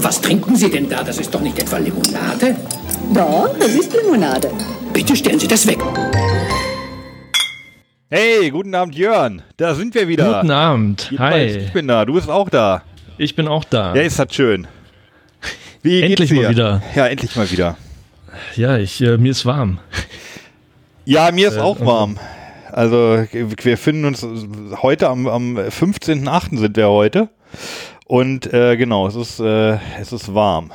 Was trinken Sie denn da? Das ist doch nicht etwa Limonade? Doch, das ist Limonade. Bitte stellen Sie das weg. Hey, guten Abend, Jörn. Da sind wir wieder. Guten Abend. Jedenfalls, Hi. Ich bin da. Du bist auch da. Ich bin auch da. Ja, ist das schön. Wie Endlich geht's dir? mal wieder. Ja, endlich mal wieder. Ja, ich, äh, mir ist warm. Ja, mir ist Äh, auch warm. Also, wir finden uns heute am, am 15.8. sind wir heute. Und äh, genau, es ist, äh, es ist warm.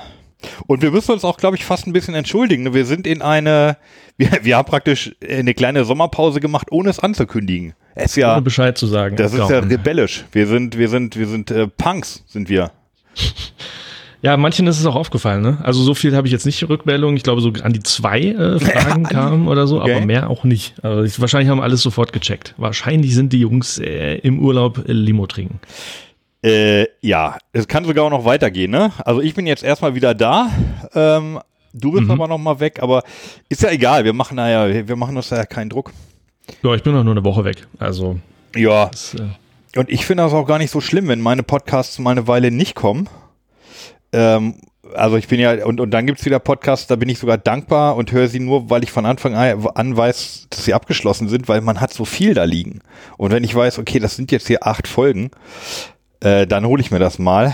Und wir müssen uns auch, glaube ich, fast ein bisschen entschuldigen. Wir sind in eine, wir, wir haben praktisch eine kleine Sommerpause gemacht, ohne es anzukündigen. Es ja, Ohne Bescheid zu sagen. das ist ja rebellisch. Wir sind, wir sind, wir sind äh, Punks, sind wir. ja, manchen ist es auch aufgefallen. Ne? Also so viel habe ich jetzt nicht Rückmeldungen. Ich glaube, so an die zwei äh, Fragen kamen oder so, Okay. aber mehr auch nicht. Also ich, wahrscheinlich haben alles sofort gecheckt. Wahrscheinlich sind die Jungs äh, im Urlaub äh, Limo trinken. Äh, ja, es kann sogar auch noch weitergehen, ne? Also ich bin jetzt erstmal wieder da. Ähm, du bist Mhm. aber noch mal weg, aber ist ja egal. Wir machen da ja, wir machen uns ja keinen Druck. Ja, ich bin noch nur eine Woche weg. Also Ja, das, äh, und ich finde das auch gar nicht so schlimm, wenn meine Podcasts mal eine Weile nicht kommen. Ähm, also ich bin ja, und, und dann gibt's wieder Podcasts, da bin ich sogar dankbar und höre sie nur, weil ich von Anfang an weiß, dass sie abgeschlossen sind, weil man hat so viel da liegen. Und wenn ich weiß, okay, das sind jetzt hier acht Folgen, äh, dann hole ich mir das mal,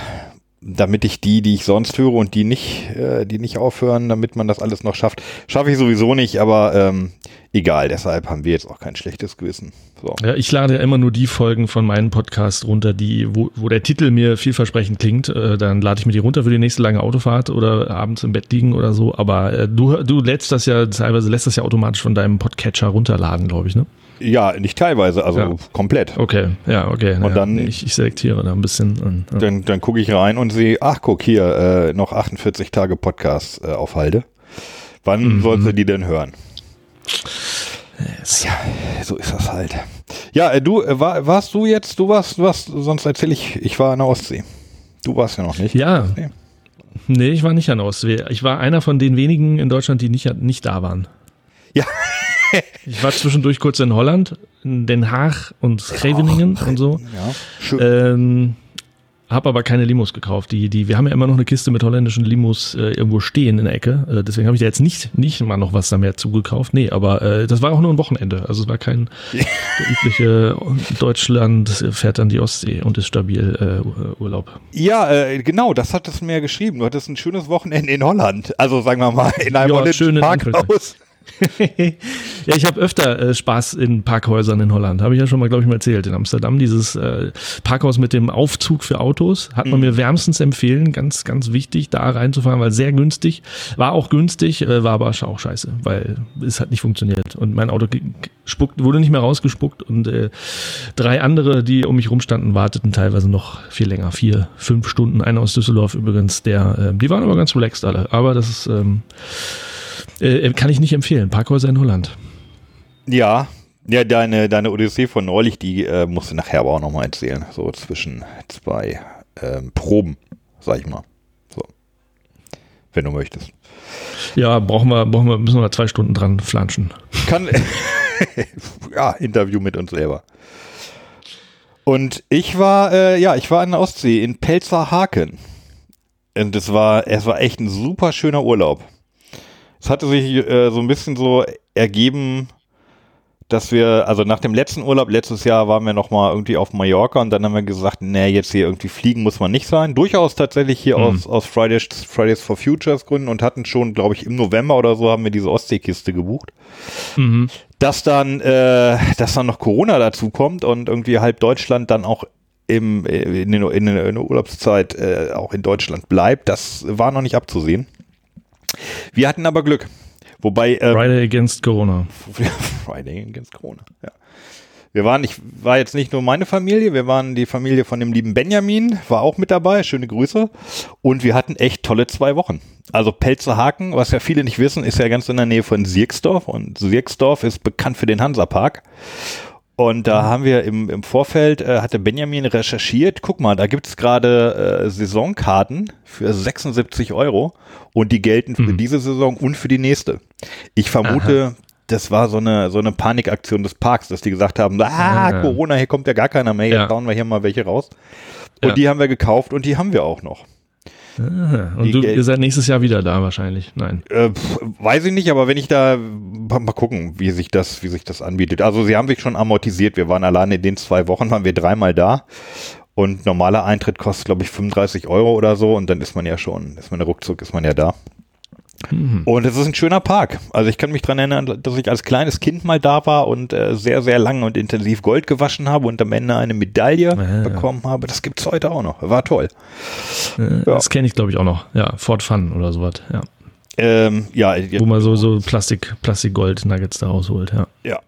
damit ich die, die ich sonst höre und die nicht, äh, die nicht aufhören, damit man das alles noch schafft. Schaffe ich sowieso nicht, aber ähm, egal, deshalb haben wir jetzt auch kein schlechtes Gewissen. So. Ja, ich lade ja immer nur die Folgen von meinem Podcast runter, die, wo, wo der Titel mir vielversprechend klingt. Äh, dann lade ich mir die runter für die nächste lange Autofahrt oder abends im Bett liegen oder so. Aber äh, du, du lädst das ja teilweise lässt das ja automatisch von deinem Podcatcher runterladen, glaube ich, ne? Ja, nicht teilweise, also Ja. komplett. Okay, ja, okay. Und ja, dann- ich, ich selektiere da ein bisschen. Und, ja. Dann, dann gucke ich rein und sehe, ach guck hier, äh, noch 48 Tage Podcast äh, auf Halde. Wann Mhm. sollst du die denn hören? Yes. Ja, so ist das halt. Ja, äh, du, äh, war, warst du jetzt, du warst, du warst, sonst erzähle ich, ich war in der Ostsee. Du warst ja noch nicht. Ja. Nee. Nee, ich war nicht an der Ostsee. Ich war einer von den wenigen in Deutschland, die nicht, nicht da waren. Ja. Ich war zwischendurch kurz in Holland, in Den Haag und Scheveningen und so. Ja, schön. Ähm, hab aber keine Limos gekauft. Die, die, wir haben ja immer noch eine Kiste mit holländischen Limos äh, irgendwo stehen in der Ecke. Äh, deswegen habe ich da jetzt nicht, nicht mal noch was da mehr zugekauft. Nee, aber äh, das war auch nur ein Wochenende. Also es war kein der übliche Deutschland fährt an die Ostsee und ist stabil äh, Urlaub. ja, äh, genau, das hattest du mir geschrieben. Du hattest ein schönes Wochenende in Holland. Also sagen wir mal, in einem Ja, holländischen schön in Parkhaus. ja, ich habe öfter äh, Spaß in Parkhäusern in Holland. Habe ich ja schon mal, glaube ich, mal erzählt. In Amsterdam, dieses äh, Parkhaus mit dem Aufzug für Autos, hat man mir wärmstens empfehlen. Ganz, ganz wichtig, da reinzufahren, weil sehr günstig. War auch günstig, äh, war aber auch scheiße, weil es hat nicht funktioniert. Und mein Auto spuckt, wurde nicht mehr rausgespuckt und äh, drei andere, die um mich rumstanden, warteten teilweise noch viel länger. Vier, fünf Stunden. Einer aus Düsseldorf übrigens, der, äh, die waren aber ganz relaxed alle. Aber das ist, ähm, äh, kann ich nicht empfehlen. Parkhäuser in Holland. Ja, ja, deine, deine Odyssee von neulich, die äh, musst du nachher aber auch nochmal erzählen. So zwischen zwei ähm, Proben, sag ich mal. So. Wenn du möchtest. Ja, brauchen wir, brauchen wir, müssen wir zwei Stunden dran flanschen. Kann. ja, Interview mit uns selber. Und ich war, äh, ja, ich war in der Ostsee, in Pelzerhaken. Und es war, es war echt ein super schöner Urlaub. Es hatte sich äh, so ein bisschen so ergeben, dass wir, also nach dem letzten Urlaub, letztes Jahr waren wir nochmal irgendwie auf Mallorca und dann haben wir gesagt, nee, jetzt hier irgendwie fliegen muss man nicht sein. Durchaus tatsächlich hier aus, aus Fridays, Fridays for Futures Gründen und hatten schon, glaube ich, im November oder so haben wir diese Ostseekiste gebucht. Mhm. Dass dann, äh, dass dann noch Corona dazu kommt und irgendwie halb Deutschland dann auch im, äh, in, der- in, in der Urlaubszeit äh, auch in Deutschland bleibt, das war noch nicht abzusehen. Wir hatten aber Glück. Wobei, ähm, Friday against Corona. Friday against Corona, ja. Wir waren, ich war jetzt nicht nur meine Familie, wir waren die Familie von dem lieben Benjamin, war auch mit dabei, schöne Grüße. Und wir hatten echt tolle zwei Wochen. Also Pelzerhaken, was ja viele nicht wissen, ist ja ganz in der Nähe von Sierksdorf und Sierksdorf ist bekannt für den Hansapark. Und da haben wir im, im Vorfeld, äh, hatte Benjamin recherchiert, guck mal, da gibt's gerade äh, Saisonkarten für 76 Euro und die gelten für diese Saison und für die nächste. Ich vermute, das war so eine, so eine Panikaktion des Parks, dass die gesagt haben, ah, Ah. Corona, hier kommt ja gar keiner mehr, jetzt Ja. bauen wir hier mal welche raus. Und Ja. die haben wir gekauft und die haben wir auch noch. Ah, Und du, ihr seid nächstes Jahr wieder da wahrscheinlich. Nein. Äh, pf, weiß ich nicht, aber wenn ich da mal mal gucken, wie sich das, wie sich das anbietet. Also sie haben sich schon amortisiert. Wir waren alleine in den zwei Wochen, waren wir dreimal da. Und normaler Eintritt kostet, glaube ich, 35 Euro oder so. Und dann ist man ja schon, ist man ruckzuck, ist man ja da. Und es ist ein schöner Park. Also ich kann mich dran erinnern, dass ich als kleines Kind mal da war und äh, sehr, sehr lang und intensiv Gold gewaschen habe und am Ende eine Medaille Ah. bekommen habe. Das gibt's heute auch noch. War toll. Äh, Das kenne ich, glaube ich, auch noch. Ja, Fort Fun oder sowas. Ja. Ähm, ja, Wo man so, so Plastik, Plastik-Gold-Nuggets da rausholt. Ja. Ja.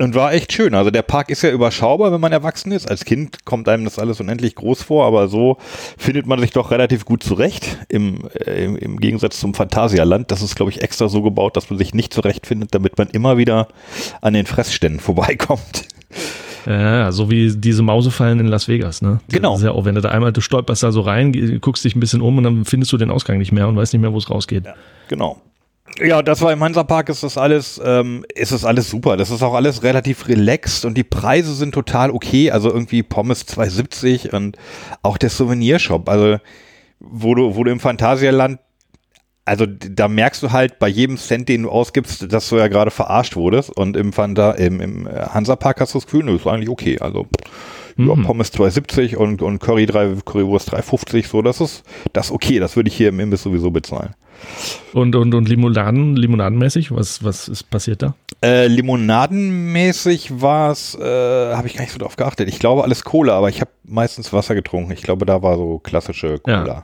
Und war echt schön. Also der Park ist ja überschaubar, wenn man erwachsen ist. Als Kind kommt einem das alles unendlich groß vor, aber so findet man sich doch relativ gut zurecht. Im, äh, im, Gegensatz zum Phantasialand. Das ist, glaube ich, extra so gebaut, dass man sich nicht zurechtfindet, damit man immer wieder an den Fressständen vorbeikommt. Ja, so wie diese Mausefallen in Las Vegas, ne? Genau. Das ist ja auch, wenn du da einmal, du stolperst da so rein, guckst dich ein bisschen um und dann findest du den Ausgang nicht mehr und weißt nicht mehr, wo es rausgeht. Genau. Ja, das war im Hansapark, ist das alles, ähm, ist das alles super. Das ist auch alles relativ relaxed und die Preise sind total okay. Also irgendwie Pommes 2,70 und auch der Souvenirshop. Also, wo du, wo du im Phantasialand, also da merkst du halt bei jedem Cent, den du ausgibst, dass du ja gerade verarscht wurdest. Und im, Phanta, im, im Hansapark hast du das Gefühl, nö, ist eigentlich okay. Also, ja, Pommes 2,70 und, und Curry 3, Currywurst 3,50, so, das ist, das ist okay. Das würde ich hier im Imbiss sowieso bezahlen. Und, und, und Limonaden, limonadenmäßig, was, was ist passiert da? Äh, limonadenmäßig war es, äh, habe ich gar nicht so drauf geachtet. Ich glaube alles Cola, aber ich habe meistens Wasser getrunken. Ich glaube, da war so klassische Cola. Ja.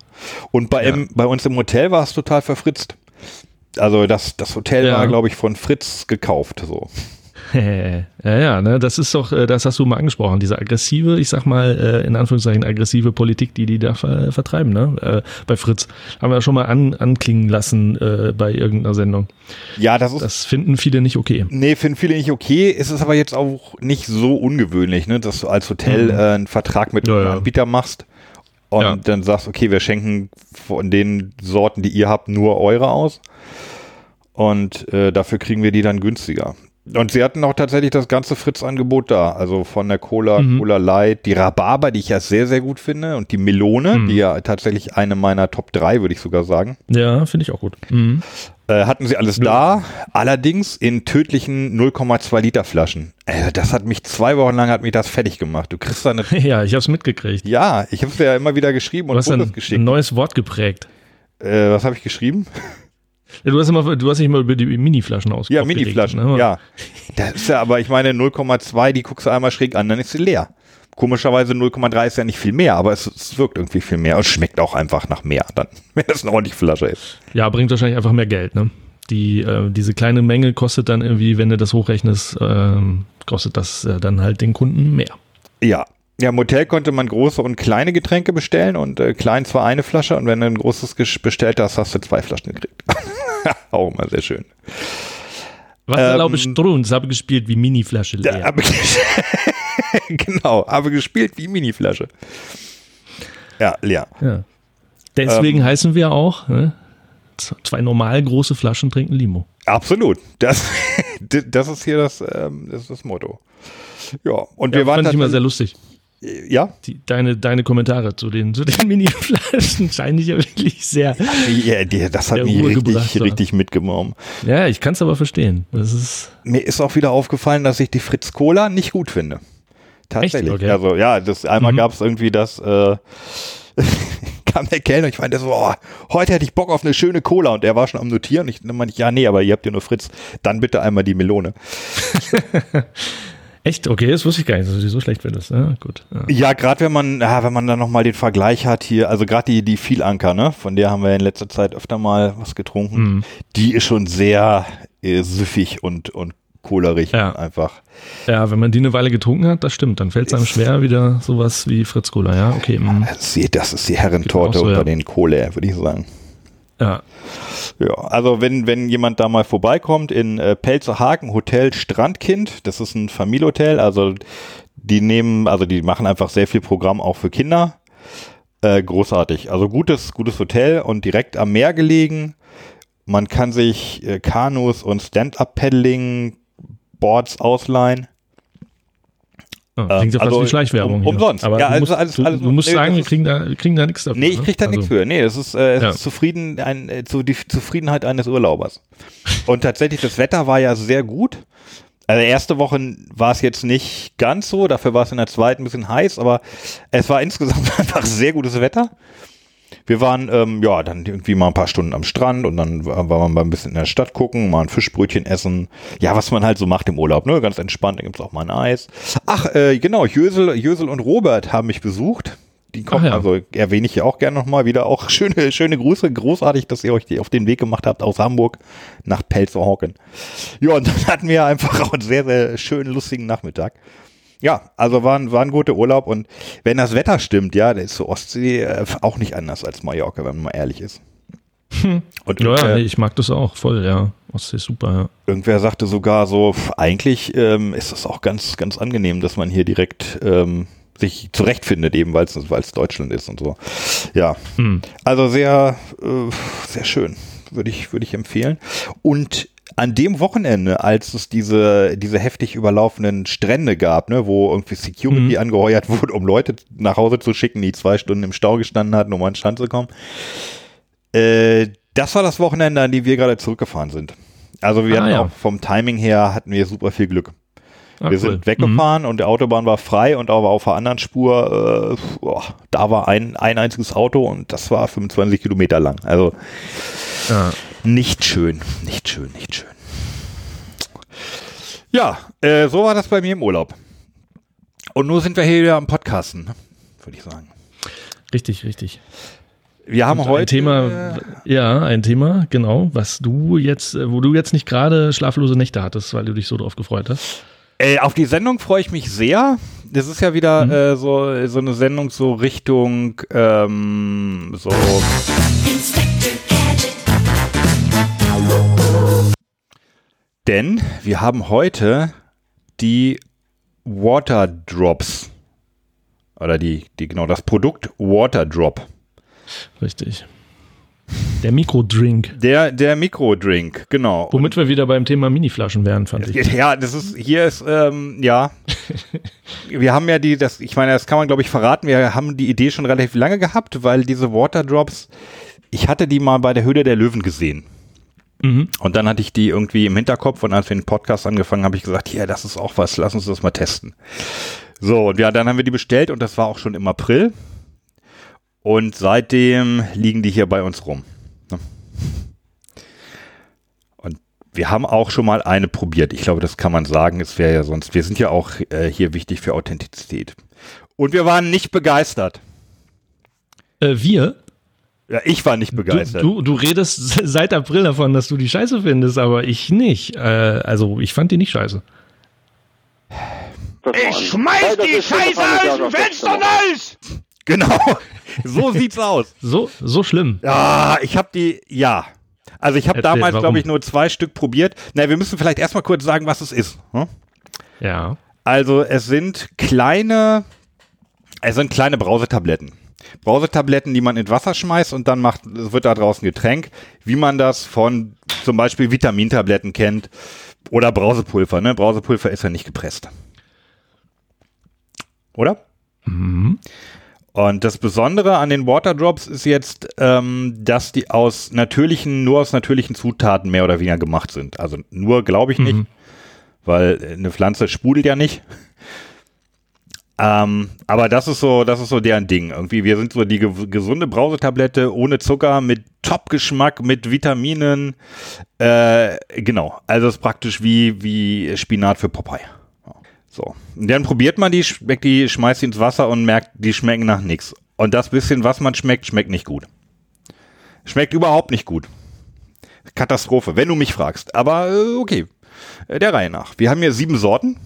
Und bei, im, bei uns im Hotel war es total verfritzt. Also das, das Hotel Ja. war, glaube ich, von Fritz gekauft. So. ja, ja, ne, das ist doch, äh, das hast du mal angesprochen, diese aggressive, ich sag mal, äh, in Anführungszeichen aggressive Politik, die die da ver vertreiben, ne? Äh, bei Fritz. Haben wir schon mal an, anklingen lassen äh, bei irgendeiner Sendung. Ja, das ist. Das finden viele nicht okay. Nee, finden viele nicht okay. Es ist aber jetzt auch nicht so ungewöhnlich, ne, dass du als Hotel äh, einen Vertrag mit Ja, einem ja. Anbieter machst und Ja. dann sagst, okay, wir schenken von den Sorten, die ihr habt, nur eure aus. Und äh, dafür kriegen wir die dann günstiger. Und sie hatten auch tatsächlich das ganze Fritz-Angebot da. Also von der Cola, Mhm. Cola Light, die Rhabarber, die ich ja sehr, sehr gut finde, und die Melone, Mhm. die ja tatsächlich eine meiner Top 3, würde ich sogar sagen. Ja, finde ich auch gut. Mhm. Äh, hatten sie alles da, allerdings in tödlichen 0,2 Liter Flaschen. Äh, das hat mich zwei Wochen lang hat mich das fertig gemacht. Du kriegst da eine. Ja, ich habe es mitgekriegt. ja, ich habe es ja immer wieder geschrieben Du und hast ein, Fotos ein geschickt. neues Wort geprägt. Äh, was habe ich geschrieben? Ja, du hast immer, du hast dich mal über die Miniflaschen aus. Ja, Miniflaschen. ne? Ja, das ist ja, aber ich meine 0,2, die guckst du einmal schräg an, dann ist sie leer. Komischerweise 0,3 ist ja nicht viel mehr, aber es, es wirkt irgendwie viel mehr und schmeckt auch einfach nach mehr, dann, wenn das eine ordentliche Flasche ist. Ja, bringt wahrscheinlich einfach mehr Geld, ne? Die, äh, diese kleine Menge kostet dann irgendwie, wenn du das hochrechnest, ähm, kostet das äh, dann halt den Kunden mehr. Ja. Ja, im Hotel konnte man große und kleine Getränke bestellen und äh, klein zwar eine Flasche und wenn du ein großes bestellt hast, hast du zwei Flaschen gekriegt. Auch immer sehr schön. Was Ähm, Strunz, habe gespielt wie Miniflasche leer. Ja, aber genau, aber gespielt wie Miniflasche. Ja, leer. Ja. Deswegen Ähm. heißen wir auch, ne? Zwei normal große Flaschen trinken Limo. Absolut. Das, das ist hier das, ähm, das, ist das Motto. Ja, und Ja, wir waren fand ich immer sehr lustig. Ja, Die, deine, deine Kommentare zu den, zu den Miniflaschen scheinen dich ja wirklich sehr. ja die, das hat mich Ruhe richtig, richtig mitgenommen. Ja, ich kann es aber verstehen. Das ist. Mir ist auch wieder aufgefallen, dass ich die Fritz Cola nicht gut finde. Tatsächlich. Okay. Also ja, das einmal Mhm. gab es irgendwie das, äh, kam der Kellner und ich meinte so, oh, heute hätte ich Bock auf eine schöne Cola und er war schon am Notieren. Ich meinte ich, ja, nee, aber ihr habt ja nur Fritz, dann bitte einmal die Melone. Echt? Okay, das wusste ich gar nicht, dass du die so schlecht findest. Ja, gut. Ja. Ja, gerade wenn man, ja, wenn man dann nochmal den Vergleich hat hier, also gerade die, die Vielanker, ne, von der haben wir in letzter Zeit öfter mal was getrunken, Mhm. die ist schon sehr äh, süffig und, und kohlerig Ja. einfach. ja, wenn man die eine Weile getrunken hat, das stimmt. Dann fällt es einem schwer, wieder sowas wie Fritz Cola. Ja, okay. mhm. Das ist die, das ist die Herrentorte so, unter ja. den Kohle, würde ich sagen. Ja. Ja, also wenn, wenn jemand da mal vorbeikommt in äh, Pelzerhaken, Hotel Strandkind, das ist ein Familienhotel, also die nehmen, also die machen einfach sehr viel Programm auch für Kinder. Äh, großartig. Also gutes, gutes Hotel und direkt am Meer gelegen. Man kann sich äh, Kanus und Stand-Up-Paddling-Boards ausleihen. Ah, klingt ja fast also wie Schleichwerbung. um- umsonst. Aber Ja, du also musst, alles- du, alles- du musst nee, sagen, wir kriegen da, wir kriegen da nichts dafür. Nee, ich ne? krieg da Also, nichts für. Nee, es ist, äh, es Ja. ist zufrieden, ein, äh, zu, die Zufriedenheit eines Urlaubers. Und tatsächlich, das Wetter war ja sehr gut. Also erste Woche war es jetzt nicht ganz so, dafür war es in der zweiten ein bisschen heiß, aber es war insgesamt einfach sehr gutes Wetter. Wir waren ähm, ja dann irgendwie mal ein paar Stunden am Strand und dann war war man mal ein bisschen in der Stadt gucken, mal ein Fischbrötchen essen. Ja, was man halt so macht im Urlaub, ne? Ganz entspannt, da gibt's auch mal ein Eis. Ach, äh, genau, Jösel, Jösel und Robert haben mich besucht. Die kommen, ja. also erwähne ich hier auch gerne nochmal wieder. Auch schöne, schöne Grüße, großartig, dass ihr euch die auf den Weg gemacht habt aus Hamburg nach Pelzerhauken. Ja, und dann hatten wir einfach auch einen sehr, sehr schönen, lustigen Nachmittag. Ja, also war ein, war ein guter Urlaub und wenn das Wetter stimmt, ja, da ist so Ostsee äh, auch nicht anders als Mallorca, wenn man mal ehrlich ist. Und Ja, nee, ich mag das auch voll, ja. Ostsee ist super, ja. irgendwer sagte sogar so, eigentlich ähm, ist es auch ganz, ganz angenehm, dass man hier direkt ähm, sich zurechtfindet, eben weil es Deutschland ist und so. Ja, Hm. also sehr, äh, sehr schön, würde ich, würde ich empfehlen. Und an dem Wochenende, als es diese, diese heftig überlaufenden Strände gab, ne, wo irgendwie Security angeheuert wurde, um Leute nach Hause zu schicken, die zwei Stunden im Stau gestanden hatten, um an den Strand zu kommen. Äh, das war das Wochenende, an dem wir gerade zurückgefahren sind. Also wir Ah, hatten ja. auch vom Timing her hatten wir super viel Glück. Ah, wir cool. sind weggefahren und die Autobahn war frei und aber auf der anderen Spur, äh, boah, da war ein, ein einziges Auto und das war 25 Kilometer lang. Also Ja. Nicht schön, nicht schön, nicht schön. Ja, äh, so war das bei mir im Urlaub. Und nun sind wir hier wieder am Podcasten, ne? würde ich sagen. Richtig, richtig. Wir haben Und heute ein Thema, ja, ein Thema, genau, was du jetzt, äh, wo du jetzt nicht gerade schlaflose Nächte hattest, weil du dich so drauf gefreut hast. Äh, auf die Sendung freue ich mich sehr. Das ist ja wieder äh, so, so eine Sendung so Richtung ähm, so. Denn wir haben heute die Water Drops. Oder die, die, genau, das Produkt Water Drop. Richtig. Der Mikrodrink. Der, der Mikrodrink, genau. Womit wir wieder beim Thema Miniflaschen wären, fand ich. Ja, das ist, hier ist, ähm, ja. wir haben ja die, das, ich meine, das kann man, glaube ich, verraten. Wir haben die Idee schon relativ lange gehabt, weil diese Waterdrops, ich hatte die mal bei der Höhle der Löwen gesehen. Mhm. Und dann hatte ich die irgendwie im Hinterkopf und als wir den Podcast angefangen habe ich gesagt, ja, das ist auch was, lass uns das mal testen. So, und ja, dann haben wir die bestellt und das war auch schon im April. Und seitdem liegen die hier bei uns rum. Ne? Und wir haben auch schon mal eine probiert. Ich glaube, das kann man sagen. Es wäre ja sonst, wir sind ja auch äh, hier wichtig für Authentizität. Und wir waren nicht begeistert. Äh, wir? Ja, ich war nicht Du, begeistert. du, du redest seit April davon, dass du die scheiße findest, aber ich nicht. Äh, also ich fand die nicht scheiße. Ich schmeiß die Scheiße aus dem Fenster raus! Genau. So sieht's aus. So, so schlimm. Ja, ich habe die, ja. Also ich habe damals, glaube ich, nur zwei Stück probiert. Na, wir müssen vielleicht erstmal kurz sagen, was es ist. Hm? Ja. Also es sind kleine, es sind kleine Brausetabletten. Brausetabletten, die man in Wasser schmeißt und dann macht, es wird da draußen Getränk, wie man das von zum Beispiel Vitamintabletten kennt oder Brausepulver. Ne? Brausepulver ist ja nicht gepresst. Oder? Und das Besondere an den Waterdrops ist jetzt, ähm, dass die aus natürlichen, nur aus natürlichen Zutaten mehr oder weniger gemacht sind. Also nur glaube ich nicht, weil eine Pflanze sprudelt ja nicht. Ähm, aber das ist so, das ist so deren Ding. Irgendwie, wir sind so die ge gesunde Brausetablette ohne Zucker, mit Top-Geschmack, mit Vitaminen. Äh, genau. Also es ist praktisch wie, wie Spinat für Popeye. So. Und dann probiert man die, schmeckt die, schmeißt die ins Wasser und merkt, die schmecken nach nichts. Und das bisschen, was man schmeckt, schmeckt nicht gut. Schmeckt überhaupt nicht gut. Katastrophe, wenn du mich fragst. Aber äh, okay, Äh, der Reihe nach. Wir haben hier sieben Sorten.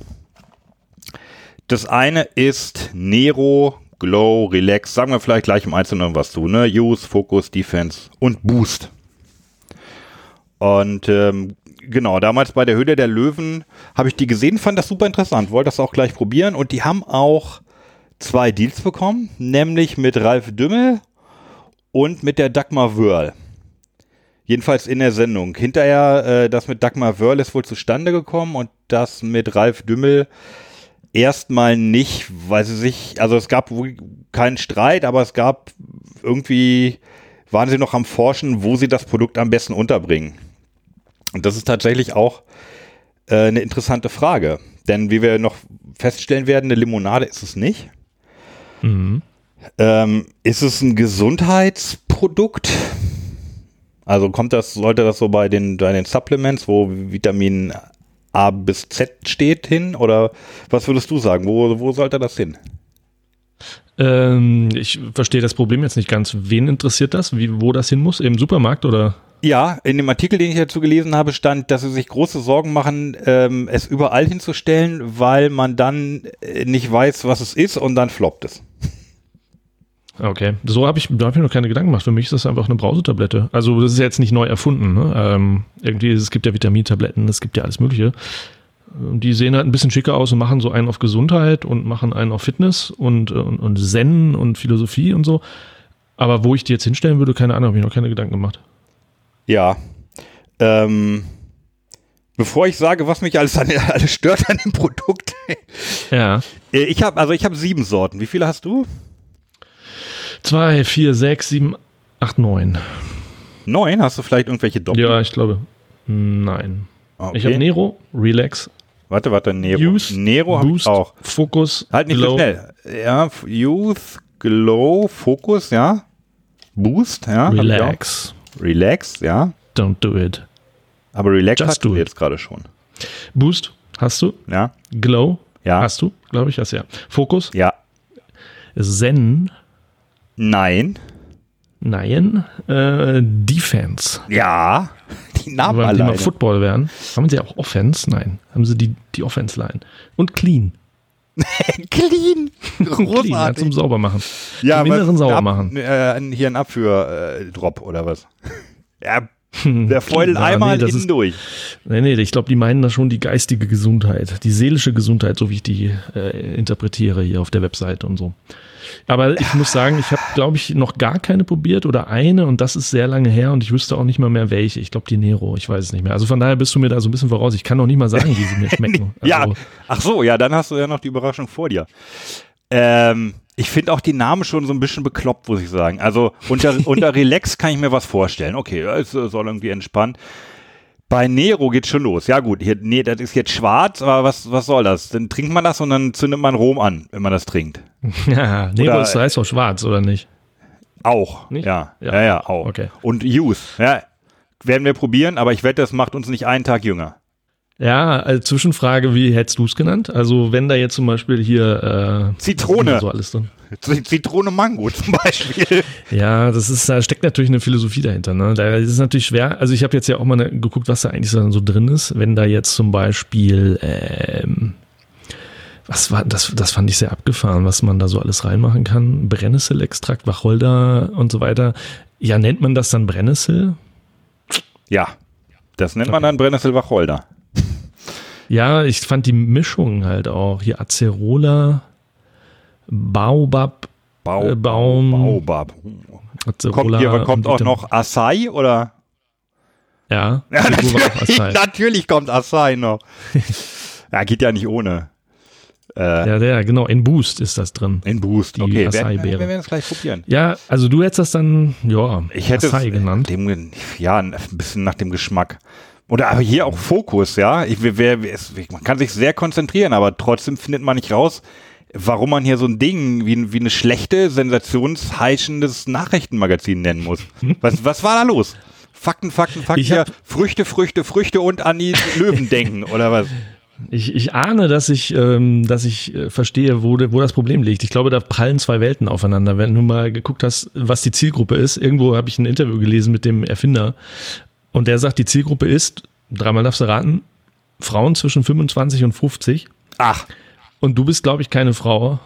Das eine ist Nero, Glow, Relax. Sagen wir vielleicht gleich im Einzelnen was zu. Ne? Use, Focus, Defense und Boost. Und ähm, genau, damals bei der Höhle der Löwen habe ich die gesehen, fand das super interessant, wollte das auch gleich probieren und die haben auch zwei Deals bekommen, nämlich mit Ralf Dümmel und mit der Dagmar Wörl. Jedenfalls in der Sendung. Hinterher, äh, das mit Dagmar Wörl ist wohl zustande gekommen und das mit Ralf Dümmel erstmal nicht, weil sie sich, also es gab keinen Streit, aber es gab irgendwie, waren sie noch am Forschen, wo sie das Produkt am besten unterbringen. Und das ist tatsächlich auch äh, eine interessante Frage. Denn wie wir noch feststellen werden, eine Limonade ist es nicht. Ähm, ist es ein Gesundheitsprodukt? Also kommt das, sollte das so bei den, bei den Supplements, wo Vitamin A bis Z steht, hin? Oder was würdest du sagen? Wo, wo sollte das hin? Ähm, ich verstehe das Problem jetzt nicht ganz. Wen interessiert das? Wie, wo das hin muss? Im Supermarkt oder? Ja, in dem Artikel, den ich dazu gelesen habe, stand, dass sie sich große Sorgen machen, ähm, es überall hinzustellen, weil man dann äh, nicht weiß, was es ist und dann floppt es. Okay, so habe ich, da habe ich mir noch keine Gedanken gemacht. Für mich ist das einfach eine Brausetablette. Also das ist jetzt nicht neu erfunden. Ne? Ähm, irgendwie, es gibt ja Vitamintabletten, es gibt ja alles Mögliche. Die sehen halt ein bisschen schicker aus und machen so einen auf Gesundheit und machen einen auf Fitness und, und, und Zen und Philosophie und so. Aber wo ich die jetzt hinstellen würde, keine Ahnung, habe ich noch keine Gedanken gemacht. Ja. Ähm, bevor ich sage, was mich alles, an, alles stört an dem Produkt, Ja. äh, ich habe also ich habe sieben Sorten. Wie viele hast du? Zwei, vier, sechs, sieben, acht, neun. Neun? Hast du vielleicht irgendwelche Doppel? Ja, ich glaube. Nein. Okay. Ich habe Nero, Relax, Warte, warte, Nero. Youth, Nero habe ich auch. Focus, Halt nicht Glow. so schnell. Ja, Youth, Glow, Focus, ja. Boost, ja. Relax. Relax, ja. Don't do it. Aber Relax Just hast du jetzt gerade schon. Boost hast du. Ja, Glow ja, hast du, glaube ich, hast ja. Fokus, ja. Zen, Nein. Nein, äh, Defense. Ja. Die Namen Weil die alleine. Football wären. Haben sie auch Offense? Nein. Haben sie die, die Offense-Line. Und Clean. Clean. Clean, ja, Großartig. zum Saubermachen. Ja, zum inneren was- sauber ab- machen. Äh, hier ein Abführ-Drop oder was? Ja, der Feudel Ja, einmal nee, das innen ist- durch. Nee, nee, ich glaube, die meinen da schon die geistige Gesundheit, die seelische Gesundheit, so wie ich die äh, interpretiere hier auf der Webseite und so. Aber ich muss sagen, ich habe, glaube ich, noch gar keine probiert oder eine und das ist sehr lange her und ich wüsste auch nicht mal mehr welche. Ich glaube, die Nero, ich weiß es nicht mehr. Also von daher bist du mir da so ein bisschen voraus. Ich kann noch nicht mal sagen, wie sie mir schmecken. Also, Ja, ach so, ja, dann hast du ja noch die Überraschung vor dir. Ähm, ich finde auch die Namen schon so ein bisschen bekloppt, muss ich sagen. Also unter, unter Relax kann ich mir was vorstellen. Okay, es soll irgendwie entspannen. Bei Nero geht schon los. Ja gut, hier, nee, das ist jetzt schwarz, aber was, was soll das? Dann trinkt man das und dann zündet man Rom an, wenn man das trinkt. ja Nero Oder- ist heißt doch schwarz, oder nicht? Auch. Nicht? Ja, ja, Ja. ja, auch. Okay. Und Youth, ja, werden wir probieren, aber ich wette, das macht uns nicht einen Tag jünger. Ja, also Zwischenfrage, wie hättest du es genannt? Also wenn da jetzt zum Beispiel hier äh, Zitrone. So alles drin. Zitrone Mango zum Beispiel. Ja, das ist, da steckt natürlich eine Philosophie dahinter. Ne? Da ist es natürlich schwer. Also ich habe jetzt ja auch mal ne, geguckt, was da eigentlich so drin ist. Wenn da jetzt zum Beispiel, ähm, was war das? Das fand ich sehr abgefahren, was man da so alles reinmachen kann. Brennnesselextrakt, Wacholder und so weiter. Ja, nennt man das dann Brennnessel? Ja, das nennt man dann Brennnessel-Wacholder. Ja, ich fand die Mischung halt auch. Hier Acerola, Baobab, Bau, Äh, Baum. Baobab. Kommt hier, aber kommt auch noch Acai oder? Ja, Ja, natürlich, natürlich kommt Acai noch. ja, geht ja nicht ohne. Äh, Ja, der, genau, in Boost ist das drin. In Boost, Die okay. Acai-Beere. wir werden es gleich probieren. Ja, also du hättest das dann, ja, Ich hätte Acai es genannt. Dem, ja, ein bisschen nach dem Geschmack. Oder aber hier auch Fokus, ja. Ich, wer, wer, es, man kann sich sehr konzentrieren, aber trotzdem findet man nicht raus, warum man hier so ein Ding wie, wie eine schlechte, sensationsheischendes Nachrichtenmagazin nennen muss. Was, was war da los? Fakten, Fakten, Fakten. Ich Hier, hab- Früchte, Früchte, Früchte und an die Löwen denken, oder was? Ich, ich ahne, dass ich, ähm, dass ich äh, verstehe, wo, de- wo das Problem liegt. Ich glaube, da prallen zwei Welten aufeinander. Wenn du mal geguckt hast, was die Zielgruppe ist, irgendwo habe ich ein Interview gelesen mit dem Erfinder und der sagt, die Zielgruppe ist, dreimal darfst du raten, Frauen zwischen 25 und 50 Ach, und du bist, glaube ich, keine Frau.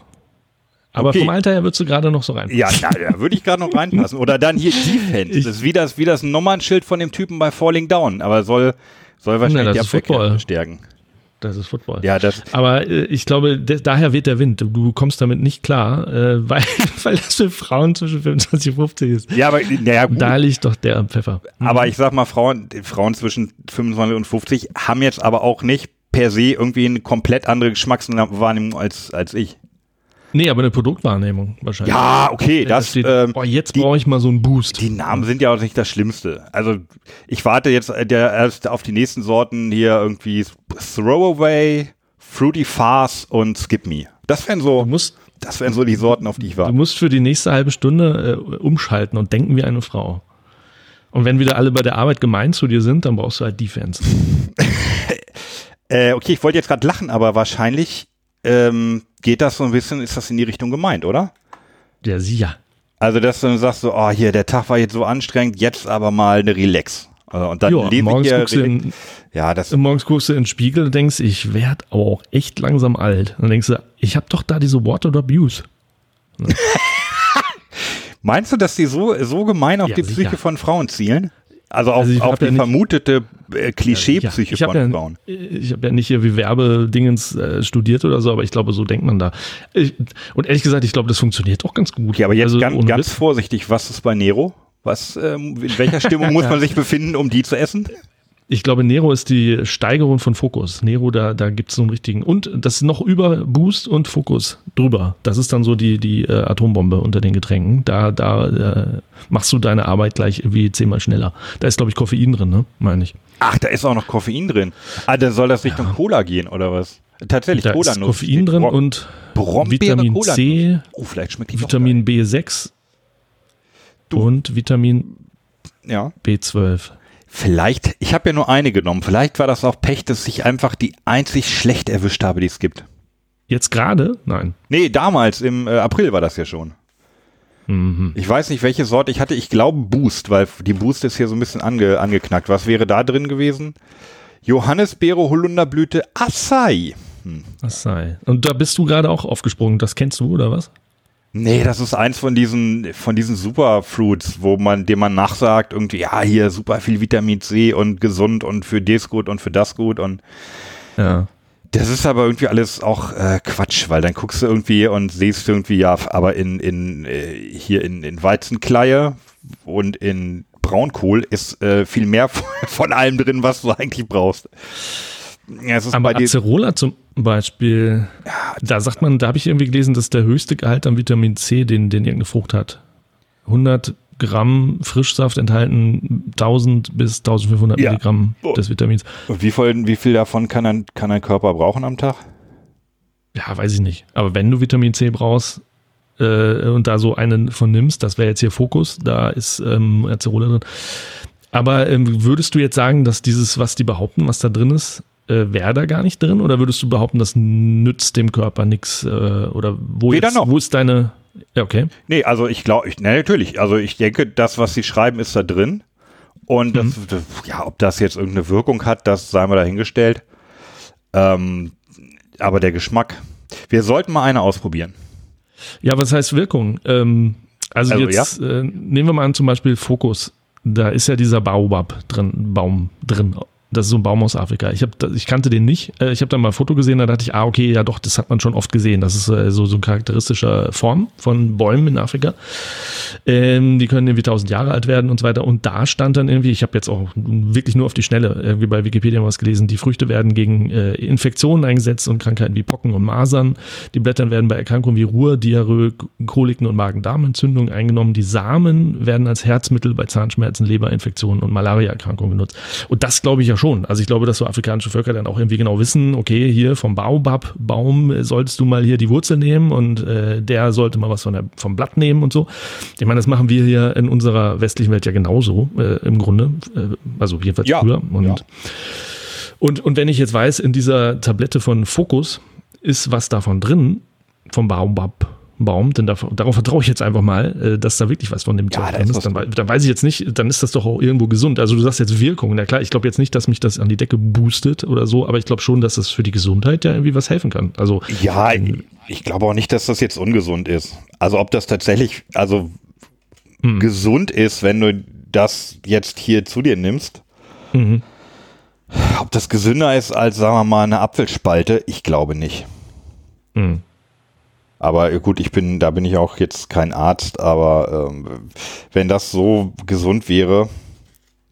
Aber Okay. vom Alter her würdest du gerade noch so rein. ja, na, da würde ich gerade noch reinpassen. Oder dann hier Defense. Das ist wie das, wie das Nummernschild von dem Typen bei Falling Down, aber soll, soll wahrscheinlich das die. Abwehrkräfte stärken. Das ist Football. Ja, das. Aber äh, ich glaube, daher weht der Wind. Du kommst damit nicht klar, äh, weil, weil das für Frauen zwischen 25 und 50 ist. Ja, aber naja, gut. Da liegt doch der Pfeffer. Aber ich sag mal, Frauen, Frauen zwischen 25 und 50 haben jetzt aber auch nicht per se irgendwie eine komplett andere Geschmackswahrnehmung als, als ich. Nee, aber eine Produktwahrnehmung wahrscheinlich. Ja, okay, Da das, steht, ähm, boah, jetzt brauche ich mal so einen Boost. die Namen sind ja auch nicht das Schlimmste. Also ich warte jetzt äh, der, erst auf die nächsten Sorten hier irgendwie Throwaway, Fruity Fast und Skip Me. Das wären du so, musst, das wären so die Sorten, auf die ich du warte. musst für die nächste halbe Stunde äh, umschalten und denken wie eine Frau. Und wenn wieder alle bei der Arbeit gemein zu dir sind, dann brauchst du halt Defense. Äh, okay, ich wollte jetzt gerade lachen, aber wahrscheinlich ähm, geht das so ein bisschen, ist das in die Richtung gemeint, oder? Ja, sicher. Also, dass du dann sagst so, oh, hier, der Tag war jetzt so anstrengend, jetzt aber mal eine Relax. Also, und dann Ja, lese ich morgens hier, guckst, in, ja, das, morgens guckst du in den Spiegel und denkst, ich werde auch echt langsam alt. Und dann denkst du, ich habe doch da diese Water Abuse. meinst du, dass die so, so gemein auf Ja, die sicher. Psyche von Frauen zielen? Also auf, Also auf die ja vermutete äh, Klischee-Psyche ich habe von ja, Frauen. ich hab ja nicht hier wie Werbedingens äh, studiert oder so, aber ich glaube, so denkt man da. Ich, und ehrlich gesagt, ich glaube, das funktioniert auch ganz gut. Okay, aber jetzt Also ganz, ganz vorsichtig, was ist bei Nero? Was, ähm, in welcher Stimmung muss man sich befinden, um die zu essen? Ich glaube, Nero ist die Steigerung von Fokus. Nero, da, da gibt es so einen richtigen. Und das ist noch über Boost und Fokus drüber. Das ist dann so die, die äh, Atombombe unter den Getränken. Da, da äh, machst du deine Arbeit gleich irgendwie zehnmal schneller. Da ist, glaube ich, Koffein drin, ne? Meine ich. Ach, da ist auch noch Koffein drin. Ah, dann soll das Richtung Cola gehen, oder was? Tatsächlich, Da Cola ist Koffein drin und Vitamin C, Oh, vielleicht schmeckt die Vitamin B6 Du. und Vitamin. Ja. B12. Vielleicht, ich habe ja nur eine genommen. Vielleicht war das auch Pech, dass ich einfach die einzig schlecht erwischt habe, die es gibt. Jetzt gerade? Nein. Nee, damals, im äh, April war das ja schon. Mhm. Ich weiß nicht, welche Sorte ich hatte. Ich glaube Boost, weil die Boost ist hier so ein bisschen ange, angeknackt. Was wäre da drin gewesen? Johannisbeere, Holunderblüte, Acai. Was sei. Und da bist du gerade auch aufgesprungen. Das kennst du, oder was? Nee, das ist eins von diesen, von diesen Superfruits, wo man, dem man nachsagt, irgendwie, ja, hier super viel Vitamin C und gesund und für das gut und für das gut und Ja. das ist aber irgendwie alles auch äh, Quatsch, weil dann guckst du irgendwie und siehst irgendwie, ja, aber in, in äh, hier in, in Weizenkleie und in Braunkohl ist äh, viel mehr von, von allem drin, was du eigentlich brauchst. Ja, Aber Acerola zum Beispiel, da sagt man, da habe ich irgendwie gelesen, dass der höchste Gehalt an Vitamin C, den, den irgendeine Frucht hat. 100 Gramm Frischsaft enthalten 1000 bis 1500 Ja. Milligramm des Vitamins. wie viel, wie viel davon kann ein, kann ein Körper brauchen am Tag? Ja, weiß ich nicht. Aber wenn du Vitamin C brauchst äh, und da so einen von nimmst, das wäre jetzt hier Fokus, da ist ähm, Acerola drin. Aber ähm, würdest du jetzt sagen, dass dieses, was die behaupten, was da drin ist, äh, wäre da gar nicht drin? Oder würdest du behaupten, das nützt dem Körper nichts? Äh, oder wo, Weder jetzt, noch. wo ist deine. Ja, okay. Nee, also ich glaube, ich, nee, natürlich. Also ich denke, das, was sie schreiben, ist da drin. Und das, das, ja, ob das jetzt irgendeine Wirkung hat, das sei mal dahingestellt. Ähm, aber der Geschmack. Wir sollten mal eine ausprobieren. Ja, was heißt Wirkung? Ähm, also, Also, jetzt äh, nehmen wir mal an, zum Beispiel Fokus. Da ist ja dieser Baobab drin, Baum drin. Das ist so ein Baum aus Afrika. Ich, hab, ich kannte den nicht. Äh, Ich habe da mal ein Foto gesehen, da dachte ich, ah, okay, ja doch, das hat man schon oft gesehen. Das ist äh, so, so eine charakteristische Form von Bäumen in Afrika. Ähm, die können irgendwie tausend Jahre alt werden und so weiter. Und da stand dann irgendwie, ich habe jetzt auch wirklich nur auf die Schnelle irgendwie bei Wikipedia was gelesen, die Früchte werden gegen äh, Infektionen eingesetzt und Krankheiten wie Pocken und Masern. Die Blätter werden bei Erkrankungen wie Ruhr, Diarrhoe, Koliken und Magen-Darm-Entzündungen eingenommen. Die Samen werden als Herzmittel bei Zahnschmerzen, Leberinfektionen und Malaria-Erkrankungen genutzt. Und das glaube ich ja schon. Also ich glaube, dass so afrikanische Völker dann auch irgendwie genau wissen, okay, hier vom Baobab-Baum solltest du mal hier die Wurzel nehmen und äh, der sollte mal was von der, vom Blatt nehmen und so. Ich meine, das machen wir hier in unserer westlichen Welt ja genauso äh, im Grunde. Äh, also jedenfalls Ja, früher. Und, ja. und, und wenn ich jetzt weiß, in dieser Tablette von Focus ist was davon drin, vom Baobab. Baum, denn darauf, darauf vertraue ich jetzt einfach mal, äh, dass da wirklich was von dem Ja, drin ist ist. Dann, dann weiß ich jetzt nicht, dann ist das doch auch irgendwo gesund. Also du sagst jetzt Wirkung, na klar, ich glaube jetzt nicht, dass mich das an die Decke boostet oder so, aber ich glaube schon, dass das für die Gesundheit ja irgendwie was helfen kann. Also Ja, ich glaube auch nicht, dass das jetzt ungesund ist. Also ob das tatsächlich, also gesund ist, wenn du das jetzt hier zu dir nimmst. Mhm. Ob das gesünder ist als, sagen wir mal, eine Apfelspalte, ich glaube nicht. Hm. Aber gut, ich bin, da bin ich auch jetzt kein Arzt, aber ähm, wenn das so gesund wäre,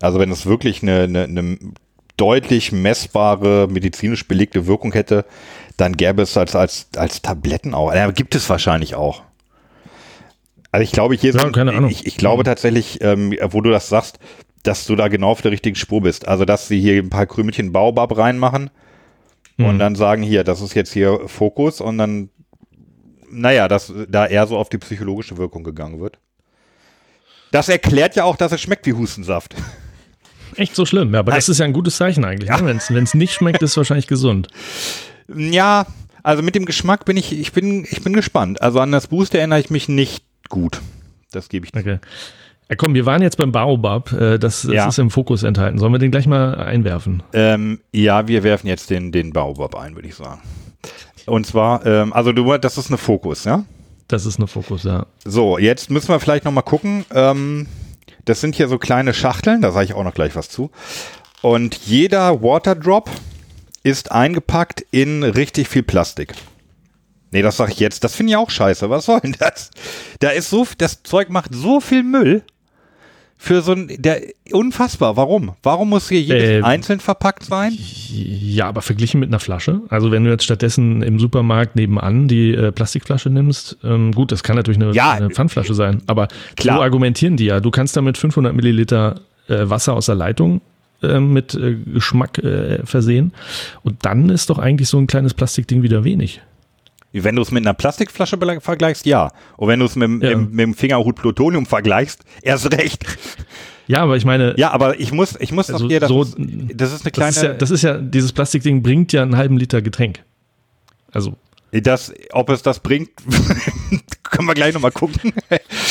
also wenn es wirklich eine, eine, eine deutlich messbare, medizinisch belegte Wirkung hätte, dann gäbe es als, als, als Tabletten auch. Ja, gibt es wahrscheinlich auch. Also ich glaube, hier Ja, sind, keine Ahnung. ich, ich glaube tatsächlich, ähm, wo du das sagst, dass du da genau auf der richtigen Spur bist. Also, dass sie hier ein paar Krümelchen Baobab reinmachen und Mhm. dann sagen, hier, das ist jetzt hier Fokus und dann, naja, dass da eher so auf die psychologische Wirkung gegangen wird. Das erklärt ja auch, dass es schmeckt wie Hustensaft. Echt so schlimm. Ja, aber das ist ja ein gutes Zeichen eigentlich. Ne? Wenn es nicht schmeckt, ist es wahrscheinlich gesund. Ja, also mit dem Geschmack bin ich, ich bin, ich bin gespannt. Also an das Boost erinnere ich mich nicht gut. Das gebe ich. Okay. Ja, komm, wir waren jetzt beim Baobab. Äh, das das Ja. ist im Fokus enthalten. Sollen wir den gleich mal einwerfen? Ähm, ja, wir werfen jetzt den, den Baobab ein, würde ich sagen. Und zwar, ähm, also du, das ist eine Fokus, ja? Das ist eine Fokus, ja. So, jetzt müssen wir vielleicht noch mal gucken. Ähm, das sind hier so kleine Schachteln, da sage ich auch noch gleich was zu. Und jeder Waterdrop ist eingepackt in richtig viel Plastik. Nee, das sage ich jetzt. Das finde ich auch scheiße. Was soll denn das? Da ist so, das Zeug macht so viel Müll für so ein, der, unfassbar. Warum? Warum muss hier jedes Ähm, einzeln verpackt sein? Ja, aber verglichen mit einer Flasche. Also wenn du jetzt stattdessen im Supermarkt nebenan die äh, Plastikflasche nimmst, ähm, gut, das kann natürlich eine, Ja. eine Pfandflasche sein, aber Klar. so argumentieren die ja. Du kannst damit 500 Milliliter äh, Wasser aus der Leitung äh, mit äh, Geschmack äh, versehen und dann ist doch eigentlich so ein kleines Plastikding wieder wenig. Wenn du es mit einer Plastikflasche vergleichst, ja. Und wenn du es mit, dem- Ja. mit, mit dem Fingerhut Plutonium vergleichst, erst recht. Ja, aber ich meine, Ja, aber ich muss, ich muss Also hier, das, so- das ist eine das, kleine, ist ja, das ist ja, dieses Plastikding bringt ja einen halben Liter Getränk. Also das, ob es das bringt, können wir gleich nochmal gucken.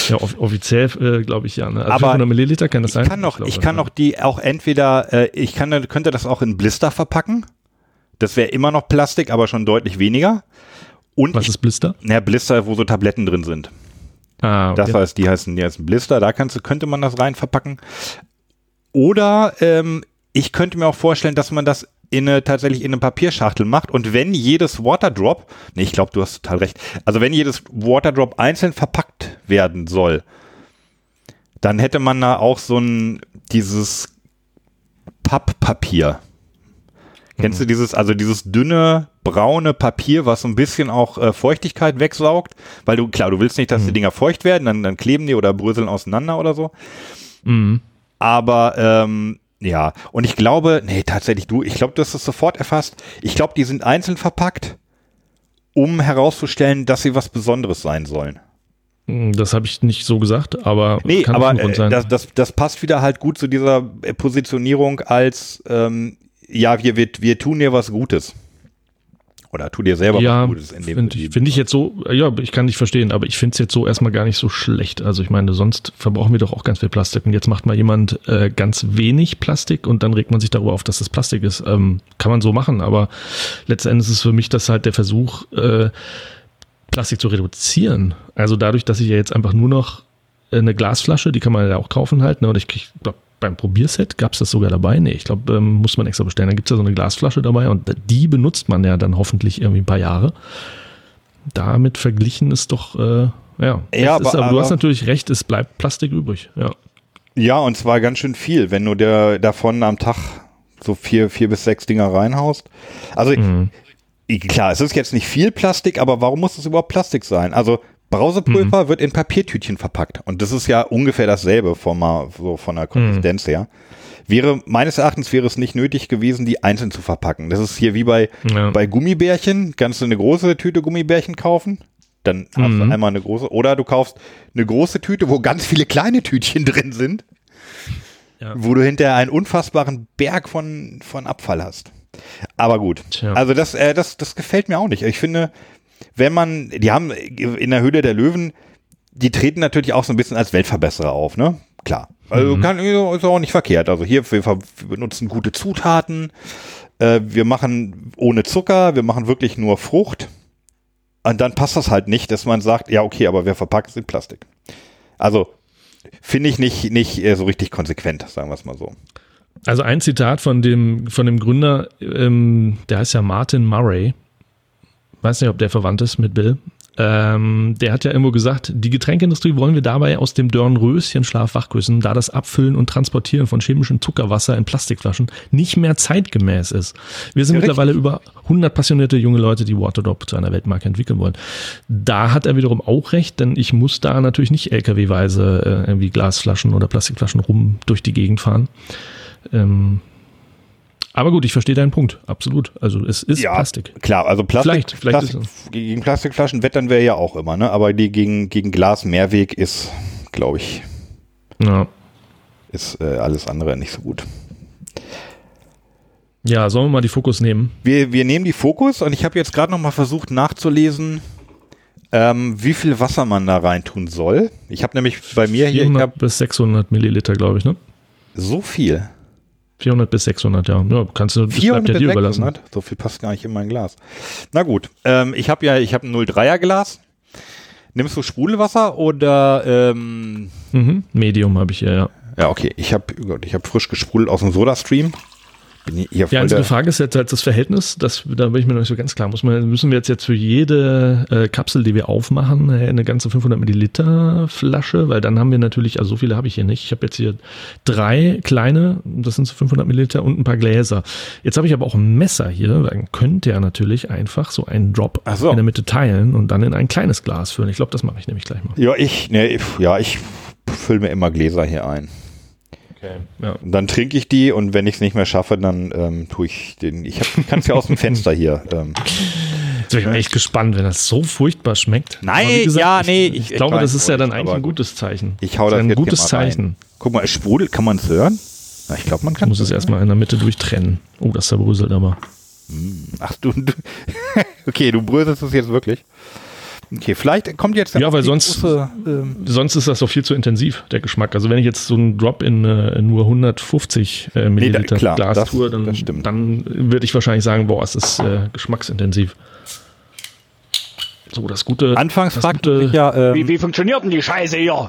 ja, off offiziell äh, glaube ich ja. Ne? Also Aber 500 Milliliter kann das sein? Ich kann noch, glaube, ich kann ja. noch die auch entweder, äh, ich kann, könnte das auch in Blister verpacken. Das wäre immer noch Plastik, aber schon deutlich weniger. Und Was ich, ist Blister? na, Blister, wo so Tabletten drin sind. Ah, Das heißt, die heißen, die heißen Blister, da kannst könnte man das rein verpacken. Oder ähm, ich könnte mir auch vorstellen, dass man das in eine, tatsächlich in eine Papierschachtel macht und wenn jedes Waterdrop, nee, ich glaube, du hast total recht, also wenn jedes Waterdrop einzeln verpackt werden soll, dann hätte man da auch so ein, dieses Papppapier. Kennst du dieses, also dieses dünne, braune Papier, was so ein bisschen auch äh, Feuchtigkeit wegsaugt? Weil du, klar, du willst nicht, dass die Dinger feucht werden, dann, dann kleben die oder bröseln auseinander oder so. Mhm. Aber ähm, ja, und ich glaube, nee, tatsächlich du, ich glaube, du hast es sofort erfasst. Ich glaube, die sind einzeln verpackt, um herauszustellen, dass sie was Besonderes sein sollen. Hm, Das habe ich nicht so gesagt, aber Nee, kann aber äh, sein. das, das, das passt wieder halt gut zu dieser äh, Positionierung als, ähm, ja, wir, wir, wir tun dir was Gutes. Oder tu dir selber ja, was Gutes. In dem finde ich, find ich jetzt so, ja, ich kann nicht verstehen, aber ich finde es jetzt so erstmal gar nicht so schlecht. Also ich meine, sonst verbrauchen wir doch auch ganz viel Plastik und jetzt macht mal jemand äh, ganz wenig Plastik und dann regt man sich darüber auf, dass das Plastik ist. Ähm, kann man so machen, aber letztendlich ist es für mich das halt der Versuch, äh, Plastik zu reduzieren. Also dadurch, dass ich ja jetzt einfach nur noch äh, eine Glasflasche, die kann man ja auch kaufen halt, ne? Und ich krieg, glaub, beim Probierset gab es das sogar dabei. Nee, ich glaube, ähm, muss man extra bestellen. Da gibt es ja so eine Glasflasche dabei und die benutzt man ja dann hoffentlich irgendwie ein paar Jahre. Damit verglichen ist doch, äh, ja. Ja, Es ist, aber- aber, du hast aber- natürlich recht, es bleibt Plastik übrig. Ja. Ja, und zwar ganz schön viel, wenn du der davon am Tag so vier, vier bis sechs Dinger reinhaust. Also Mhm. klar, es ist jetzt nicht viel Plastik, aber warum muss es überhaupt Plastik sein? Also Brausepulver wird in Papiertütchen verpackt und das ist ja ungefähr dasselbe von, so von der Konsistenz her. Wäre, meines Erachtens wäre es nicht nötig gewesen, die einzeln zu verpacken. Das ist hier wie bei, Ja. bei Gummibärchen. Kannst du eine große Tüte Gummibärchen kaufen? Dann hast du einmal eine große. Oder du kaufst eine große Tüte, wo ganz viele kleine Tütchen drin sind Ja. wo du hinterher einen unfassbaren Berg von, von Abfall hast. Aber gut. Tja. Also das, äh, das, das gefällt mir auch nicht. Ich finde, wenn man, die haben in der Höhle der Löwen, die treten natürlich auch so ein bisschen als Weltverbesserer auf, ne? Klar. Also kann, ist auch nicht verkehrt. Also hier, wir, wir benutzen gute Zutaten, äh, wir machen ohne Zucker, wir machen wirklich nur Frucht. Und dann passt das halt nicht, dass man sagt, ja, okay, aber wer verpackt es in Plastik. Also finde ich nicht, nicht äh, so richtig konsequent, sagen wir es mal so. Also ein Zitat von dem, von dem Gründer, ähm, der heißt ja Martin Murray. Weiß nicht, ob der verwandt ist mit Bill. Ähm, der hat ja irgendwo gesagt, die Getränkeindustrie wollen wir dabei aus dem Dornröschenschlaf wachküssen, da das Abfüllen und Transportieren von chemischem Zuckerwasser in Plastikflaschen nicht mehr zeitgemäß ist. Wir sind Ja, mittlerweile über 100 passionierte junge Leute, die Waterdrop zu einer Weltmarke entwickeln wollen. Da hat er wiederum auch recht, denn ich muss da natürlich nicht LKW-weise äh, irgendwie Glasflaschen oder Plastikflaschen rum durch die Gegend fahren. Ähm, aber gut, ich verstehe deinen Punkt, absolut. Also es ist Plastik. Klar, also Plastik, Vielleicht, vielleicht Plastik gegen Plastikflaschen wettern wir ja auch immer, ne? Aber die gegen, gegen Glas Mehrweg ist, glaube ich, Ja. ist äh, alles andere nicht so gut. ja, sollen wir mal die Fokus nehmen? Wir, wir nehmen die Fokus und ich habe jetzt gerade noch mal versucht nachzulesen, ähm, wie viel Wasser man da reintun soll. Ich habe nämlich bei mir hier, ich 400 habe bis 600 Milliliter, glaube ich, ne? so viel. 400 bis 600, ja. Ja, kannst du, das bleibt 400 ja bis dir überlassen. 600? So viel passt gar nicht in mein Glas. Na gut, ähm, ich habe ja, ich habe ein 03er Glas. Nimmst du Sprudelwasser oder ähm, Mhm. Medium habe ich hier, ja. ja okay, ich habe ich habe frisch gesprudelt aus dem Sodastream. Bin hier Ja, also die Frage ist jetzt halt das Verhältnis, das, da bin ich mir noch nicht so ganz klar. Muss man, müssen wir jetzt, jetzt für jede äh, Kapsel, die wir aufmachen, äh, eine ganze 500 Milliliter Flasche, weil dann haben wir natürlich, also so viele habe ich hier nicht. Ich habe jetzt hier drei kleine, das sind so 500 Milliliter und ein paar Gläser. Jetzt habe ich aber auch ein Messer hier, dann könnte er natürlich einfach so einen Drop so. in der Mitte teilen und dann in ein kleines Glas füllen. Ich glaube, das mache ich nämlich gleich mal. ja, ich, ne, ich- ja, ich fülle mir immer Gläser hier ein. Okay. Ja. Dann trinke ich die und wenn ich es nicht mehr schaffe, dann ähm, tue ich den. Ich kann es ja aus dem Fenster hier. Ähm, Jetzt bin ich mal echt gespannt, wenn das so furchtbar schmeckt. Nein, wie ja, ich, nee, Ich, ich- ich glaube, das ist ja dann eigentlich ein gutes Zeichen. ich hau ist das ein jetzt gutes. Zeichen. Guck mal, es sprudelt, kann man es hören? Na, ich glaube, man Ich kann muss es erstmal in der Mitte durchtrennen. Oh, das zerbröselt aber. Ach du, du okay, du bröselst es jetzt wirklich. Okay, vielleicht kommt jetzt Ja, weil sonst- große, ähm, Sonst ist das doch viel zu intensiv, der Geschmack. Also wenn ich jetzt so einen Drop in äh, nur 150 äh, Milliliter klar, Glas das- tue, dann, dann würde ich wahrscheinlich sagen, boah, es ist äh, geschmacksintensiv. So, das gute. Anfangs das fragte gute, ich ja, Wie, ähm, wie funktioniert denn die Scheiße hier?